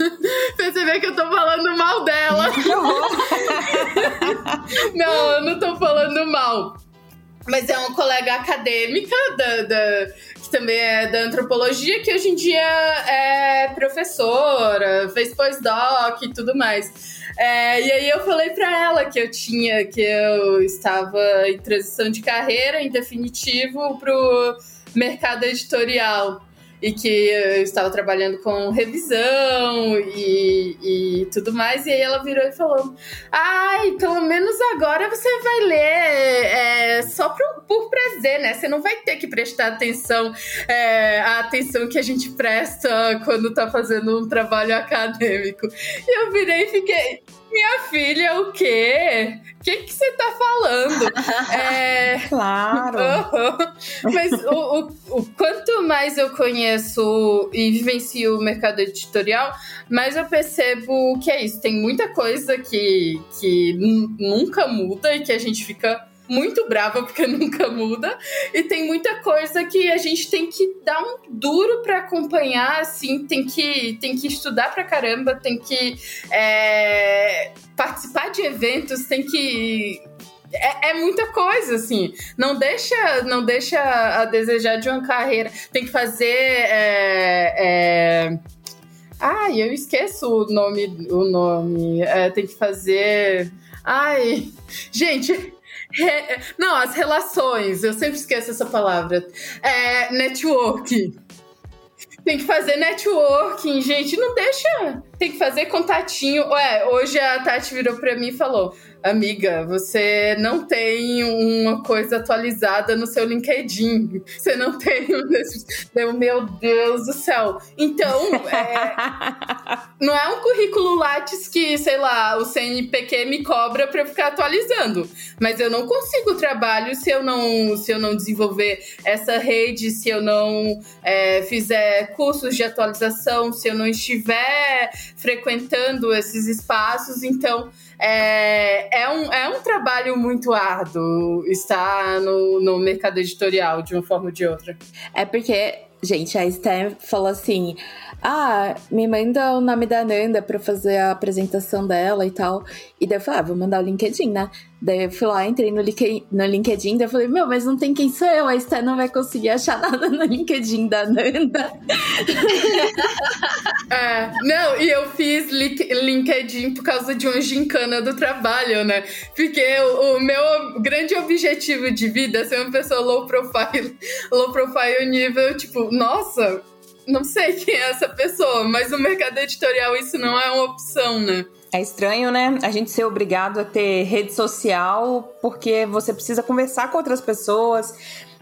perceber que eu tô falando mal dela. não, eu não tô falando mal. Mas é uma colega acadêmica da, da, que também é da antropologia, que hoje em dia é professora, fez pós-doc e tudo mais. É, e aí eu falei para ela que eu tinha, que eu estava em transição de carreira, em definitivo, pro mercado editorial e que eu estava trabalhando com revisão e, e tudo mais. E aí ela virou e falou: Ai, pelo menos agora você vai ler é, só por, por prazer, né? Você não vai ter que prestar atenção, é, a atenção que a gente presta quando tá fazendo um trabalho acadêmico. E eu virei e fiquei. Minha filha, o quê? O que que você tá falando? é... Claro. Mas o, o, o, quanto mais eu conheço e vivencio o mercado editorial, mais eu percebo que é isso. Tem muita coisa que, que nunca muda e que a gente fica muito brava porque nunca muda. E tem muita coisa que a gente tem que dar um duro para acompanhar, assim, tem que, tem que estudar pra caramba, tem que é, participar de eventos, tem que é, é, muita coisa, assim. Não deixa, não deixa a desejar de uma carreira. Tem que fazer. É, é, Ai, eu esqueço o nome. O nome. É, tem que fazer. Ai. Gente, Não, as relações, eu sempre esqueço essa palavra. É, network. Tem que fazer networking, gente. Não deixa. Tem que fazer contatinho. Ué, hoje a Tati virou pra mim e falou: Amiga, você não tem uma coisa atualizada no seu LinkedIn. Você não tem um desses. Meu Deus do céu. Então, é... não é um currículo Lattes que, sei lá, o CNPq me cobra para ficar atualizando. Mas eu não consigo trabalho se eu não, se eu não desenvolver essa rede, se eu não é, fizer cursos de atualização, se eu não estiver frequentando esses espaços. Então, é, é, um, é um trabalho muito árduo estar no, no mercado editorial, de uma forma ou de outra. É porque, gente, a Stan falou assim: ah, me manda o nome da Nanda pra fazer a apresentação dela e tal. E daí eu falei, ah, vou mandar o LinkedIn, né? Daí eu fui lá, entrei no, no LinkedIn, daí eu falei, meu, mas não tem quem sou eu, a Esther não vai conseguir achar nada no LinkedIn da Nanda. é, não, e eu fiz LinkedIn por causa de uma gincana do trabalho, né? Porque o, o meu grande objetivo de vida é ser uma pessoa low profile, low profile nível, tipo, nossa, não sei quem é essa pessoa, mas no mercado editorial isso não é uma opção, né? É estranho, né? A gente ser obrigado a ter rede social porque você precisa conversar com outras pessoas.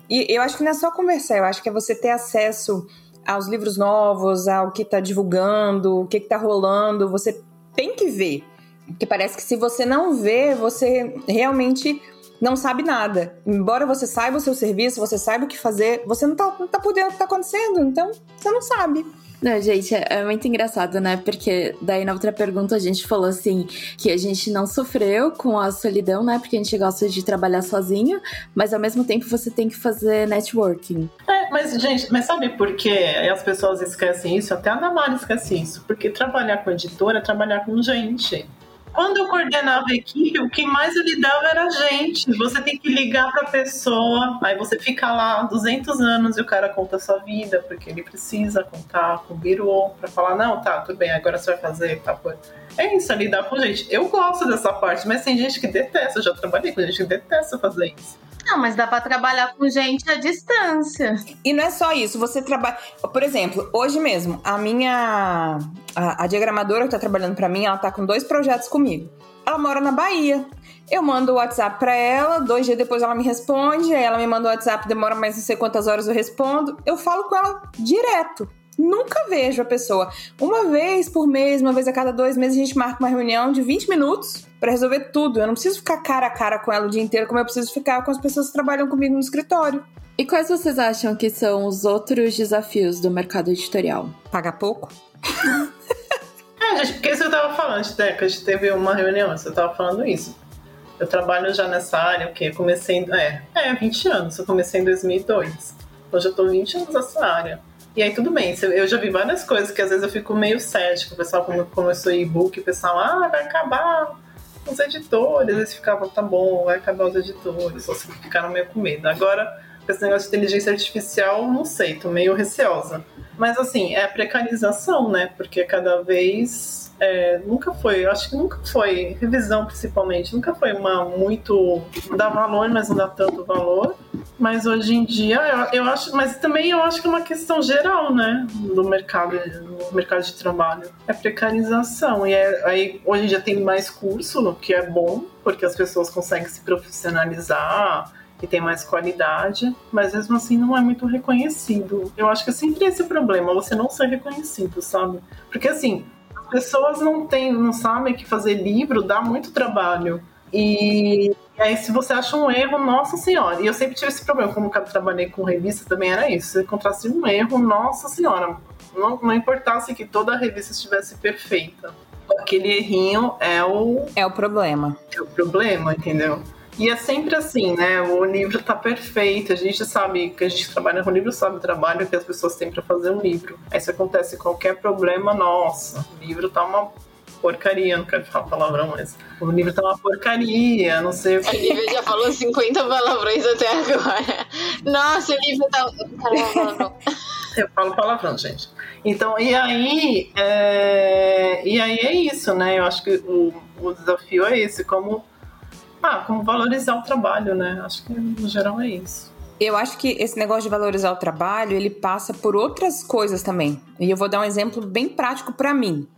E eu acho que não é só conversar, eu acho que é você ter acesso aos livros novos, ao que está divulgando, o que está rolando. Você tem que ver. Porque parece que se você não vê, você realmente não sabe nada. Embora você saiba o seu serviço, você saiba o que fazer, você não tá, não tá por dentro do que tá acontecendo, então você não sabe. Não, gente, é muito engraçado, né? Porque daí na outra pergunta a gente falou assim que a gente não sofreu com a solidão, né? Porque a gente gosta de trabalhar sozinho, mas ao mesmo tempo você tem que fazer networking. É, mas, gente, mas sabe por que as pessoas esquecem isso? Até a Damara esquece isso. Porque trabalhar com editora é trabalhar com gente. Quando eu coordenava a equipe, o que mais eu lidava era a gente. Você tem que ligar para a pessoa, aí você fica lá 200 anos e o cara conta a sua vida, porque ele precisa contar com o birô para falar: não, tá, tudo bem, agora você vai fazer, tá, pô. É isso, é lidar com gente. Eu gosto dessa parte, mas tem gente que detesta. Eu já trabalhei com gente que detesta fazer isso. Não, mas dá para trabalhar com gente à distância. E não é só isso, você trabalha. Por exemplo, hoje mesmo, a minha. A, a diagramadora que tá trabalhando para mim, ela tá com dois projetos comigo. Ela mora na Bahia. Eu mando o WhatsApp para ela, dois dias depois ela me responde, aí ela me manda o WhatsApp, demora mais não sei quantas horas eu respondo. Eu falo com ela direto. Nunca vejo a pessoa. Uma vez por mês, uma vez a cada dois meses, a gente marca uma reunião de 20 minutos para resolver tudo. Eu não preciso ficar cara a cara com ela o dia inteiro, como eu preciso ficar com as pessoas que trabalham comigo no escritório. E quais vocês acham que são os outros desafios do mercado editorial? Pagar pouco? é, gente, porque isso eu tava falando, né? Que a gente teve uma reunião, você tava falando isso. Eu trabalho já nessa área, o quê? Comecei, é, é, 20 anos. Eu comecei em 2002. Hoje eu tô 20 anos nessa área. E aí tudo bem, eu já vi várias coisas que às vezes eu fico meio cético. O pessoal, quando começou e-book, o pessoal, ah, vai acabar os editores. Eles ficavam, tá bom, vai acabar os editores. Só ficaram meio com medo. Agora, esse negócio de inteligência artificial, não sei, tô meio receosa. Mas assim, é a precarização, né? Porque cada vez é, nunca foi, eu acho que nunca foi, revisão principalmente, nunca foi uma muito. dá valor, mas não dá tanto valor. Mas hoje em dia, eu, eu acho, mas também eu acho que é uma questão geral, né, do mercado, no mercado de trabalho. É precarização. E é, aí, hoje em dia tem mais curso, o que é bom, porque as pessoas conseguem se profissionalizar e tem mais qualidade, mas mesmo assim não é muito reconhecido. Eu acho que é sempre esse problema, você não ser reconhecido, sabe? Porque assim, pessoas não têm, não sabem que fazer livro dá muito trabalho. E, e aí, se você acha um erro, nossa senhora. E eu sempre tive esse problema, como eu trabalhei com revista, também era isso. Se encontrasse um erro, nossa senhora. Não, não importasse que toda a revista estivesse perfeita. Aquele errinho é o. É o problema. É o problema, entendeu? E é sempre assim, né? O livro tá perfeito, a gente sabe que a gente trabalha com livro, sabe o trabalho que as pessoas têm para fazer um livro. Aí se acontece qualquer problema, nossa, o livro tá uma porcaria, não quero falar palavrão, mas o livro tá uma porcaria, não sei o que. O livro já falou 50 palavrões até agora. Nossa, o livro tá. eu falo palavrão, gente. Então, e aí, é, e aí é isso, né? Eu acho que o, o desafio é esse, como, ah, como valorizar o trabalho, né? Acho que no geral é isso. Eu acho que esse negócio de valorizar o trabalho, ele passa por outras coisas também. E eu vou dar um exemplo bem prático para mim.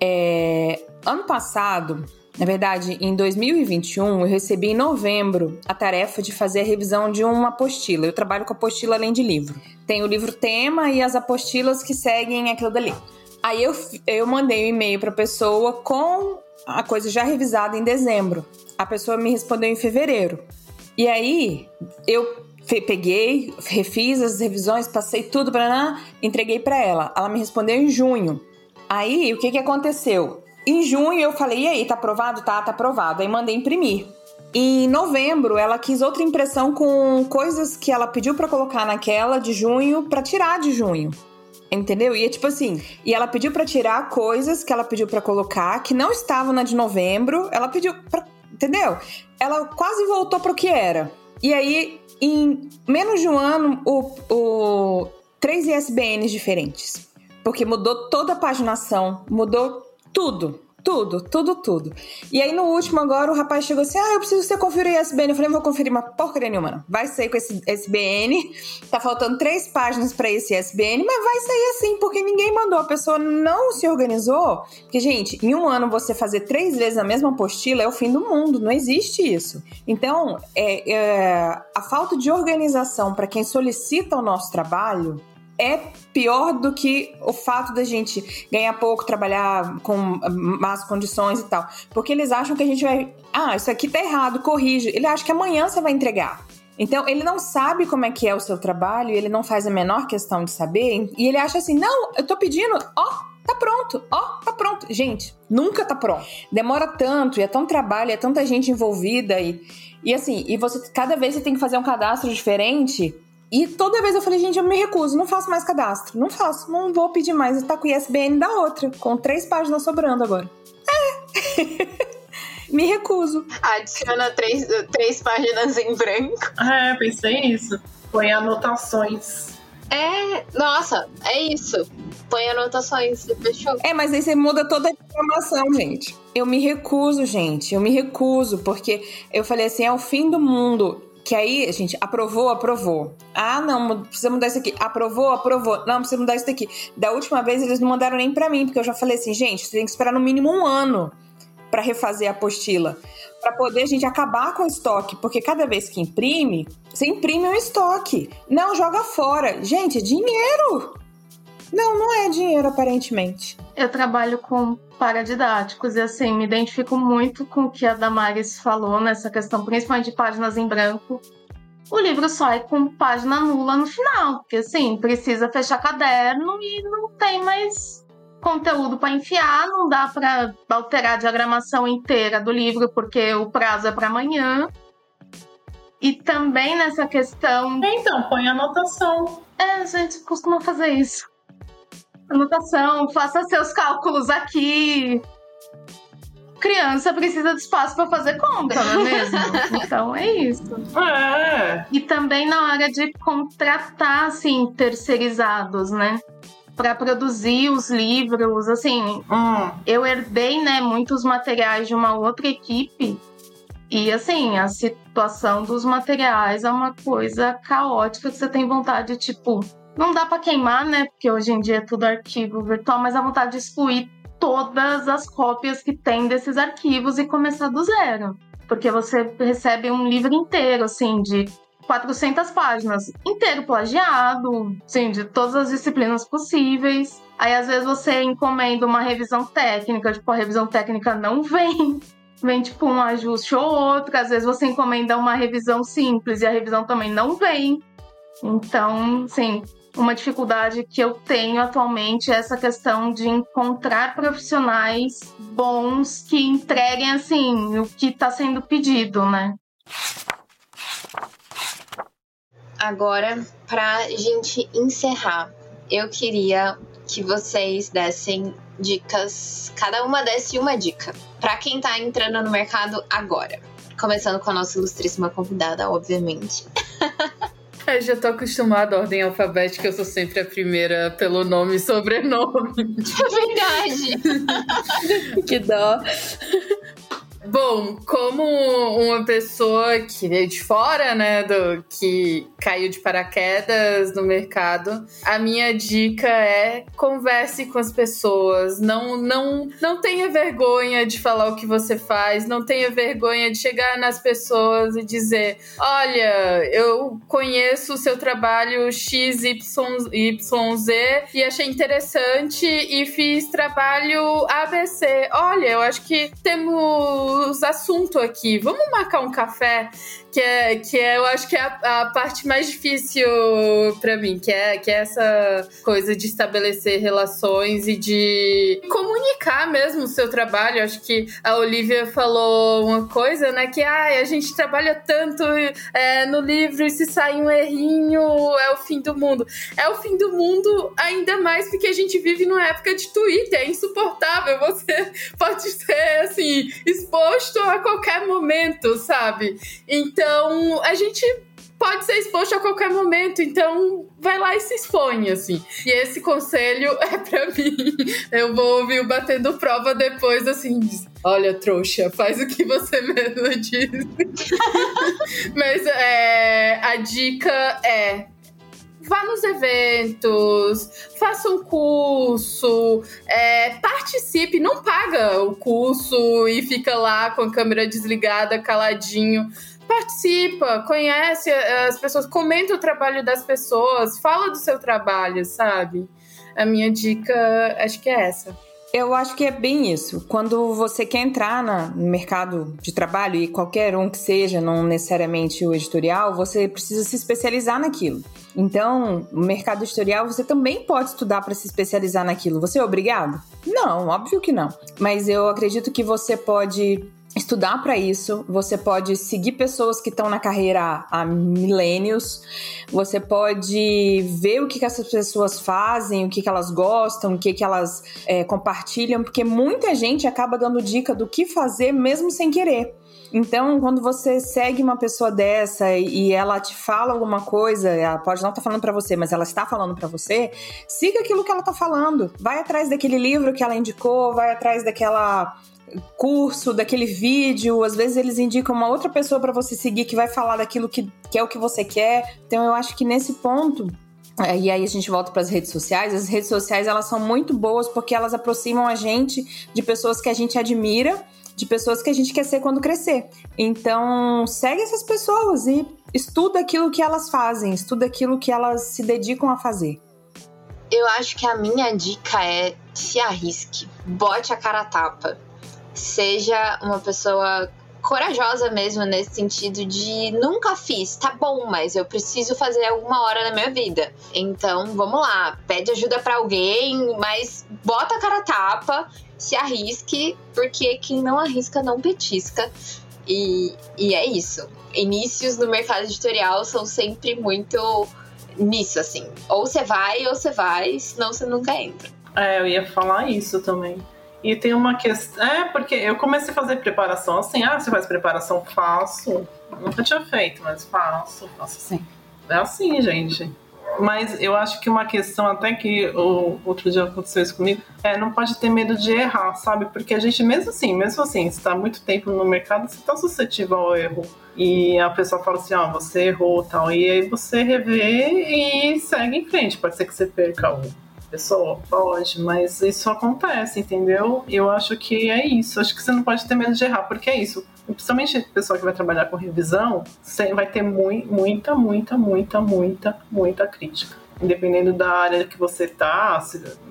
É, ano passado, na verdade, em 2021, eu recebi em novembro a tarefa de fazer a revisão de uma apostila. Eu trabalho com apostila além de livro. Tem o livro tema e as apostilas que seguem aquilo dali. Aí eu, eu mandei um e-mail para a pessoa com a coisa já revisada em dezembro. A pessoa me respondeu em fevereiro. E aí eu peguei, refiz as revisões, passei tudo para entreguei para ela. Ela me respondeu em junho. Aí o que, que aconteceu? Em junho eu falei, e aí, tá aprovado? Tá, tá aprovado. Aí mandei imprimir. Em novembro, ela quis outra impressão com coisas que ela pediu para colocar naquela de junho para tirar de junho. Entendeu? E é tipo assim, e ela pediu para tirar coisas que ela pediu para colocar que não estavam na de novembro. Ela pediu pra, entendeu? Ela quase voltou pro que era. E aí, em menos de um ano, o, o três ISBNs diferentes. Porque mudou toda a paginação, mudou tudo. Tudo, tudo, tudo. E aí no último agora o rapaz chegou assim: Ah, eu preciso que você confira o ISBN. Eu falei: Não vou conferir uma porcaria nenhuma, não. Vai sair com esse SBN. Tá faltando três páginas para esse SBN, mas vai sair assim, porque ninguém mandou. A pessoa não se organizou. Porque, gente, em um ano você fazer três vezes a mesma apostila é o fim do mundo. Não existe isso. Então, é, é a falta de organização para quem solicita o nosso trabalho é pior do que o fato da gente ganhar pouco, trabalhar com más condições e tal. Porque eles acham que a gente vai. Ah, isso aqui tá errado, corrige. Ele acha que amanhã você vai entregar. Então, ele não sabe como é que é o seu trabalho, ele não faz a menor questão de saber, e ele acha assim: não, eu tô pedindo, ó, tá pronto, ó, tá pronto. Gente, nunca tá pronto. Demora tanto, e é tão trabalho, é tanta gente envolvida, e, e assim, e você cada vez você tem que fazer um cadastro diferente. E toda vez eu falei, gente, eu me recuso, não faço mais cadastro. Não faço, não vou pedir mais. Tá com o ISBN da outra, com três páginas sobrando agora. É. me recuso. Adiciona três, três páginas em branco. É, pensei nisso. Põe anotações. É, nossa, é isso. Põe anotações, fechou. É, mas aí você muda toda a informação, gente. Eu me recuso, gente. Eu me recuso, porque eu falei assim: é o fim do mundo que aí, gente, aprovou, aprovou. Ah, não, precisa mudar isso aqui. Aprovou, aprovou. Não, precisa mudar isso daqui. Da última vez eles não mandaram nem para mim, porque eu já falei assim, gente, você tem que esperar no mínimo um ano para refazer a apostila. para poder a gente acabar com o estoque. Porque cada vez que imprime, você imprime um estoque. Não joga fora. Gente, é dinheiro. Não, não é dinheiro, aparentemente. Eu trabalho com paradidáticos e assim, me identifico muito com o que a Damares falou nessa questão, principalmente de páginas em branco. O livro só é com página nula no final, porque assim, precisa fechar caderno e não tem mais conteúdo para enfiar, não dá para alterar a diagramação inteira do livro porque o prazo é para amanhã. E também nessa questão. Então, põe anotação. É, a gente costuma fazer isso anotação, faça seus cálculos aqui. Criança precisa de espaço para fazer conta, não é mesmo? então é isso. É. E também na hora de contratar, assim, terceirizados, né? para produzir os livros, assim, hum. eu herdei, né, muitos materiais de uma outra equipe e assim, a situação dos materiais é uma coisa caótica que você tem vontade, tipo, não dá para queimar, né? Porque hoje em dia é tudo arquivo virtual, mas a vontade de excluir todas as cópias que tem desses arquivos e começar do zero. Porque você recebe um livro inteiro, assim, de 400 páginas, inteiro plagiado, sim, de todas as disciplinas possíveis. Aí às vezes você encomenda uma revisão técnica, tipo, a revisão técnica não vem. Vem tipo um ajuste ou outro, às vezes você encomenda uma revisão simples e a revisão também não vem. Então, sim, uma dificuldade que eu tenho atualmente é essa questão de encontrar profissionais bons que entreguem assim o que está sendo pedido, né? Agora, para gente encerrar, eu queria que vocês dessem dicas, cada uma desse uma dica para quem está entrando no mercado agora. Começando com a nossa ilustríssima convidada, obviamente. Eu já tô acostumada à ordem alfabética, eu sou sempre a primeira pelo nome e sobrenome. É verdade. que dó. Bom, como uma pessoa que veio de fora, né, do que caiu de paraquedas no mercado, a minha dica é converse com as pessoas, não não não tenha vergonha de falar o que você faz, não tenha vergonha de chegar nas pessoas e dizer: "Olha, eu conheço o seu trabalho XYZ e achei interessante e fiz trabalho ABC. Olha, eu acho que temos os assuntos aqui. Vamos marcar um café, que é, que é eu acho que é a, a parte mais difícil para mim, que é, que é essa coisa de estabelecer relações e de comunicar mesmo o seu trabalho. Eu acho que a Olivia falou uma coisa, né? Que ah, a gente trabalha tanto é, no livro e se sai um errinho é o fim do mundo. É o fim do mundo, ainda mais porque a gente vive numa época de Twitter, é insuportável. Você pode ser assim, exposto a qualquer momento, sabe? Então, a gente pode ser exposto a qualquer momento, então vai lá e se expõe, assim. E esse conselho é para mim. Eu vou ouvir o Batendo Prova depois, assim, olha, trouxa, faz o que você mesmo disse. Mas é, a dica é vá nos eventos, faça um curso, é, participe, não paga o curso e fica lá com a câmera desligada, caladinho. Participa, conhece as pessoas, comenta o trabalho das pessoas, fala do seu trabalho, sabe? A minha dica acho que é essa. Eu acho que é bem isso. Quando você quer entrar no mercado de trabalho, e qualquer um que seja, não necessariamente o editorial, você precisa se especializar naquilo. Então, no mercado editorial, você também pode estudar para se especializar naquilo. Você é obrigado? Não, óbvio que não. Mas eu acredito que você pode estudar para isso, você pode seguir pessoas que estão na carreira há milênios, você pode ver o que, que essas pessoas fazem, o que, que elas gostam, o que, que elas é, compartilham, porque muita gente acaba dando dica do que fazer mesmo sem querer. Então, quando você segue uma pessoa dessa e ela te fala alguma coisa, ela pode não estar tá falando para você, mas ela está falando para você, siga aquilo que ela está falando. Vai atrás daquele livro que ela indicou, vai atrás daquela curso, daquele vídeo, às vezes eles indicam uma outra pessoa para você seguir que vai falar daquilo que, que é o que você quer. Então eu acho que nesse ponto é, e aí a gente volta para as redes sociais. As redes sociais elas são muito boas porque elas aproximam a gente de pessoas que a gente admira, de pessoas que a gente quer ser quando crescer. Então segue essas pessoas e estuda aquilo que elas fazem, estuda aquilo que elas se dedicam a fazer. Eu acho que a minha dica é se arrisque, bote a cara a tapa seja uma pessoa corajosa mesmo nesse sentido de nunca fiz, tá bom, mas eu preciso fazer alguma hora na minha vida. Então, vamos lá, pede ajuda para alguém, mas bota a cara tapa, se arrisque, porque quem não arrisca não petisca. E, e é isso. Inícios no mercado editorial são sempre muito nisso, assim. Ou você vai ou você vai, senão você nunca entra. É, eu ia falar isso também. E tem uma questão. É, porque eu comecei a fazer preparação assim. Ah, você faz preparação? Faço. Nunca tinha feito, mas faço. Faço sim. É assim, gente. Mas eu acho que uma questão, até que o outro dia aconteceu isso comigo, é não pode ter medo de errar, sabe? Porque a gente, mesmo assim, mesmo assim, se está muito tempo no mercado, você está suscetível ao erro. E a pessoa fala assim, ó, oh, você errou tal. E aí você revê e segue em frente. Pode ser que você perca o pessoa? Pode, mas isso acontece, entendeu? Eu acho que é isso. Acho que você não pode ter medo de errar, porque é isso. Principalmente o pessoal que vai trabalhar com revisão, vai ter muita, muita, muita, muita, muita crítica. Independendo da área que você tá,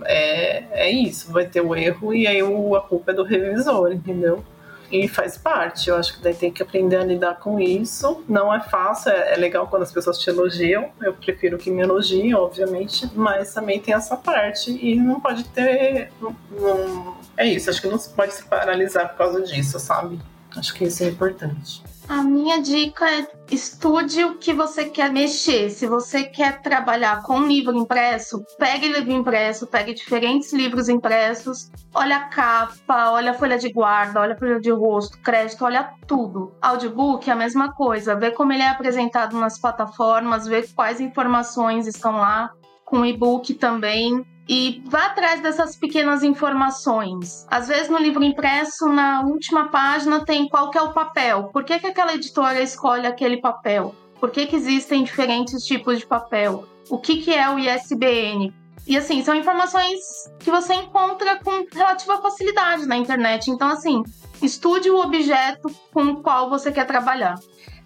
é, é isso, vai ter o erro e aí a culpa é do revisor, entendeu? E faz parte. Eu acho que daí tem que aprender a lidar com isso. Não é fácil, é, é legal quando as pessoas te elogiam. Eu prefiro que me elogiem, obviamente, mas também tem essa parte e não pode ter. Não, não, é isso, acho que não pode se paralisar por causa disso, sabe? Acho que isso é importante. A minha dica é estude o que você quer mexer. Se você quer trabalhar com livro impresso, pegue livro impresso, pegue diferentes livros impressos, olha a capa, olha a folha de guarda, olha a folha de rosto, crédito, olha tudo. Audiobook é a mesma coisa, vê como ele é apresentado nas plataformas, vê quais informações estão lá, com e-book também e vá atrás dessas pequenas informações. Às vezes no livro impresso, na última página, tem qual é o papel. Por que, que aquela editora escolhe aquele papel? Por que, que existem diferentes tipos de papel? O que, que é o ISBN? E assim, são informações que você encontra com relativa facilidade na internet. Então, assim, estude o objeto com o qual você quer trabalhar.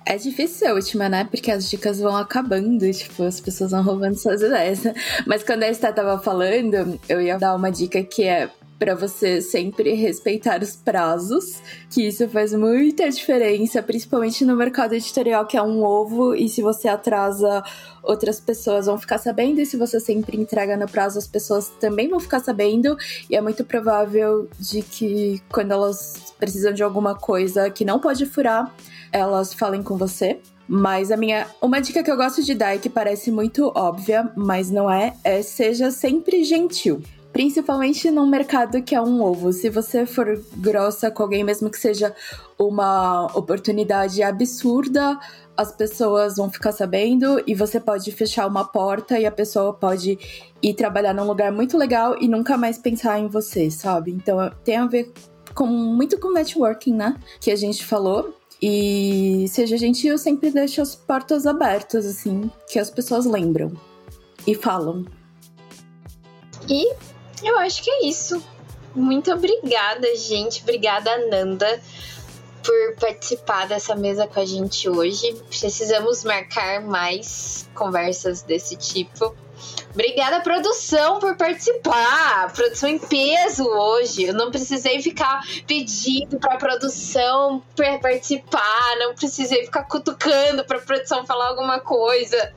É difícil ser última, né? Porque as dicas vão acabando, tipo, as pessoas vão roubando suas ideias. Mas quando a Esther tava falando, eu ia dar uma dica que é para você sempre respeitar os prazos, que isso faz muita diferença, principalmente no mercado editorial, que é um ovo, e se você atrasa, outras pessoas vão ficar sabendo, e se você sempre entrega no prazo, as pessoas também vão ficar sabendo, e é muito provável de que quando elas precisam de alguma coisa que não pode furar, elas falem com você. Mas a minha. Uma dica que eu gosto de dar e que parece muito óbvia, mas não é, é seja sempre gentil. Principalmente num mercado que é um ovo. Se você for grossa com alguém, mesmo que seja uma oportunidade absurda, as pessoas vão ficar sabendo e você pode fechar uma porta e a pessoa pode ir trabalhar num lugar muito legal e nunca mais pensar em você, sabe? Então tem a ver com muito com networking, né? Que a gente falou. E seja gentil, sempre deixa as portas abertas, assim, que as pessoas lembram e falam. E eu acho que é isso. Muito obrigada, gente. Obrigada, Nanda, por participar dessa mesa com a gente hoje. Precisamos marcar mais conversas desse tipo. Obrigada, produção, por participar. Produção em peso hoje. Eu não precisei ficar pedindo pra produção participar. Não precisei ficar cutucando pra produção falar alguma coisa.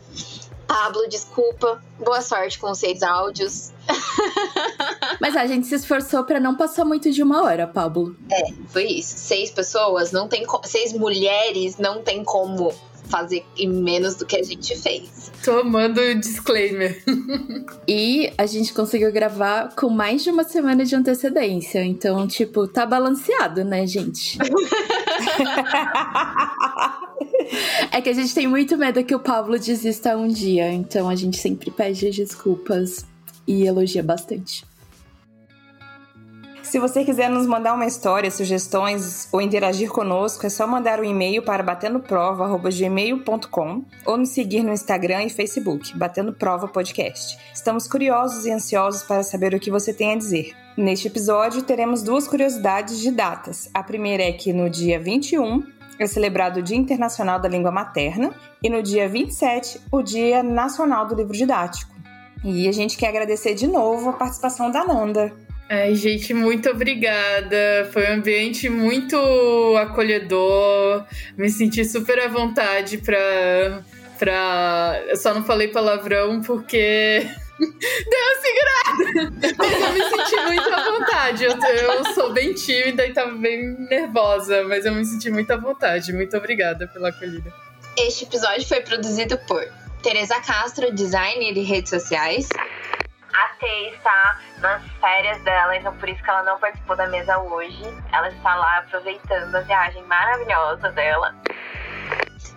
Pablo, desculpa. Boa sorte com os seis áudios. Mas a gente se esforçou para não passar muito de uma hora, Pablo. É, foi isso. Seis pessoas, não tem seis mulheres, não tem como fazer em menos do que a gente fez. Tomando o disclaimer. e a gente conseguiu gravar com mais de uma semana de antecedência. Então, tipo, tá balanceado, né, gente? é que a gente tem muito medo que o Pablo desista um dia. Então a gente sempre pede desculpas e elogia bastante. Se você quiser nos mandar uma história, sugestões ou interagir conosco, é só mandar um e-mail para batendoprova.gmail.com ou nos seguir no Instagram e Facebook, Batendo Prova Podcast. Estamos curiosos e ansiosos para saber o que você tem a dizer. Neste episódio, teremos duas curiosidades de datas. A primeira é que no dia 21 é celebrado o Dia Internacional da Língua Materna e no dia 27, o Dia Nacional do Livro Didático. E a gente quer agradecer de novo a participação da Nanda. Ai, gente, muito obrigada. Foi um ambiente muito acolhedor. Me senti super à vontade pra. pra... Eu só não falei palavrão porque. Deu segurada! Mas eu me senti muito à vontade. Eu, eu sou bem tímida e tava bem nervosa, mas eu me senti muito à vontade. Muito obrigada pela acolhida. Este episódio foi produzido por Teresa Castro, designer e redes sociais. A T está nas férias dela, então por isso que ela não participou da mesa hoje. Ela está lá aproveitando a viagem maravilhosa dela.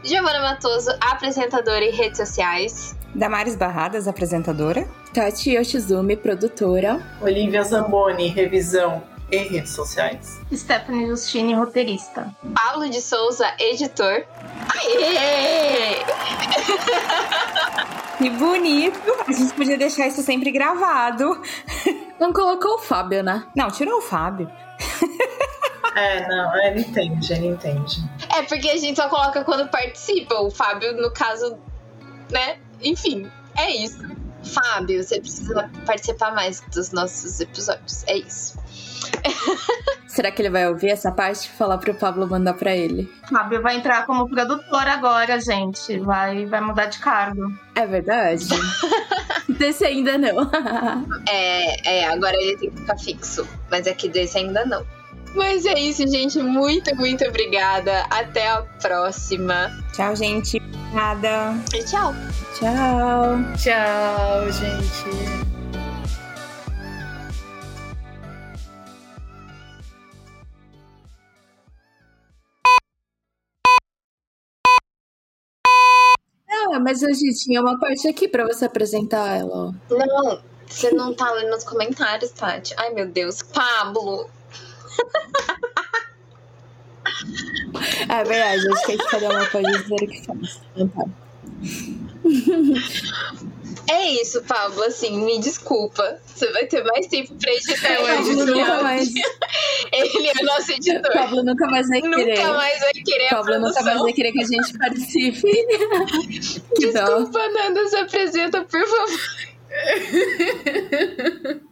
Giovana Matoso, apresentadora e redes sociais. Damares Barradas, apresentadora. Tati Yoshizumi, produtora. Olivia Zamboni, revisão e redes sociais. Stephanie Justine, roteirista. Pablo de Souza, editor. Aê! Que bonito! A gente podia deixar isso sempre gravado. Não colocou o Fábio, né? Não, tirou o Fábio. É, não, ele entende, ele entende. É porque a gente só coloca quando participa. O Fábio, no caso, né? Enfim, é isso. Fábio, você precisa participar mais dos nossos episódios. É isso. Será que ele vai ouvir essa parte e falar pro Pablo mandar pra ele? Fábio vai entrar como produtor agora, gente. Vai, vai mudar de cargo. É verdade? desse ainda não. é, é, agora ele tem que ficar fixo. Mas é que desse ainda não. Mas é isso, gente. Muito, muito obrigada. Até a próxima. Tchau, gente. Obrigada. E tchau. Tchau. Tchau, gente. Ah, mas a gente tinha uma parte aqui pra você apresentar ela, ó. Não, você não tá lendo nos comentários, Tati. Ai, meu Deus. Pablo. É verdade, acho que cada uma pode dizer o que faz. Então tá. É isso, Pablo. Assim, me desculpa. Você vai ter mais tempo pra editar É, o editor. mais, Ele é nosso editor. Pablo nunca mais vai querer. Nunca mais vai querer a Pablo nunca mais vai querer que a gente participe. dó. Desculpa, Nanda, se apresenta, por favor.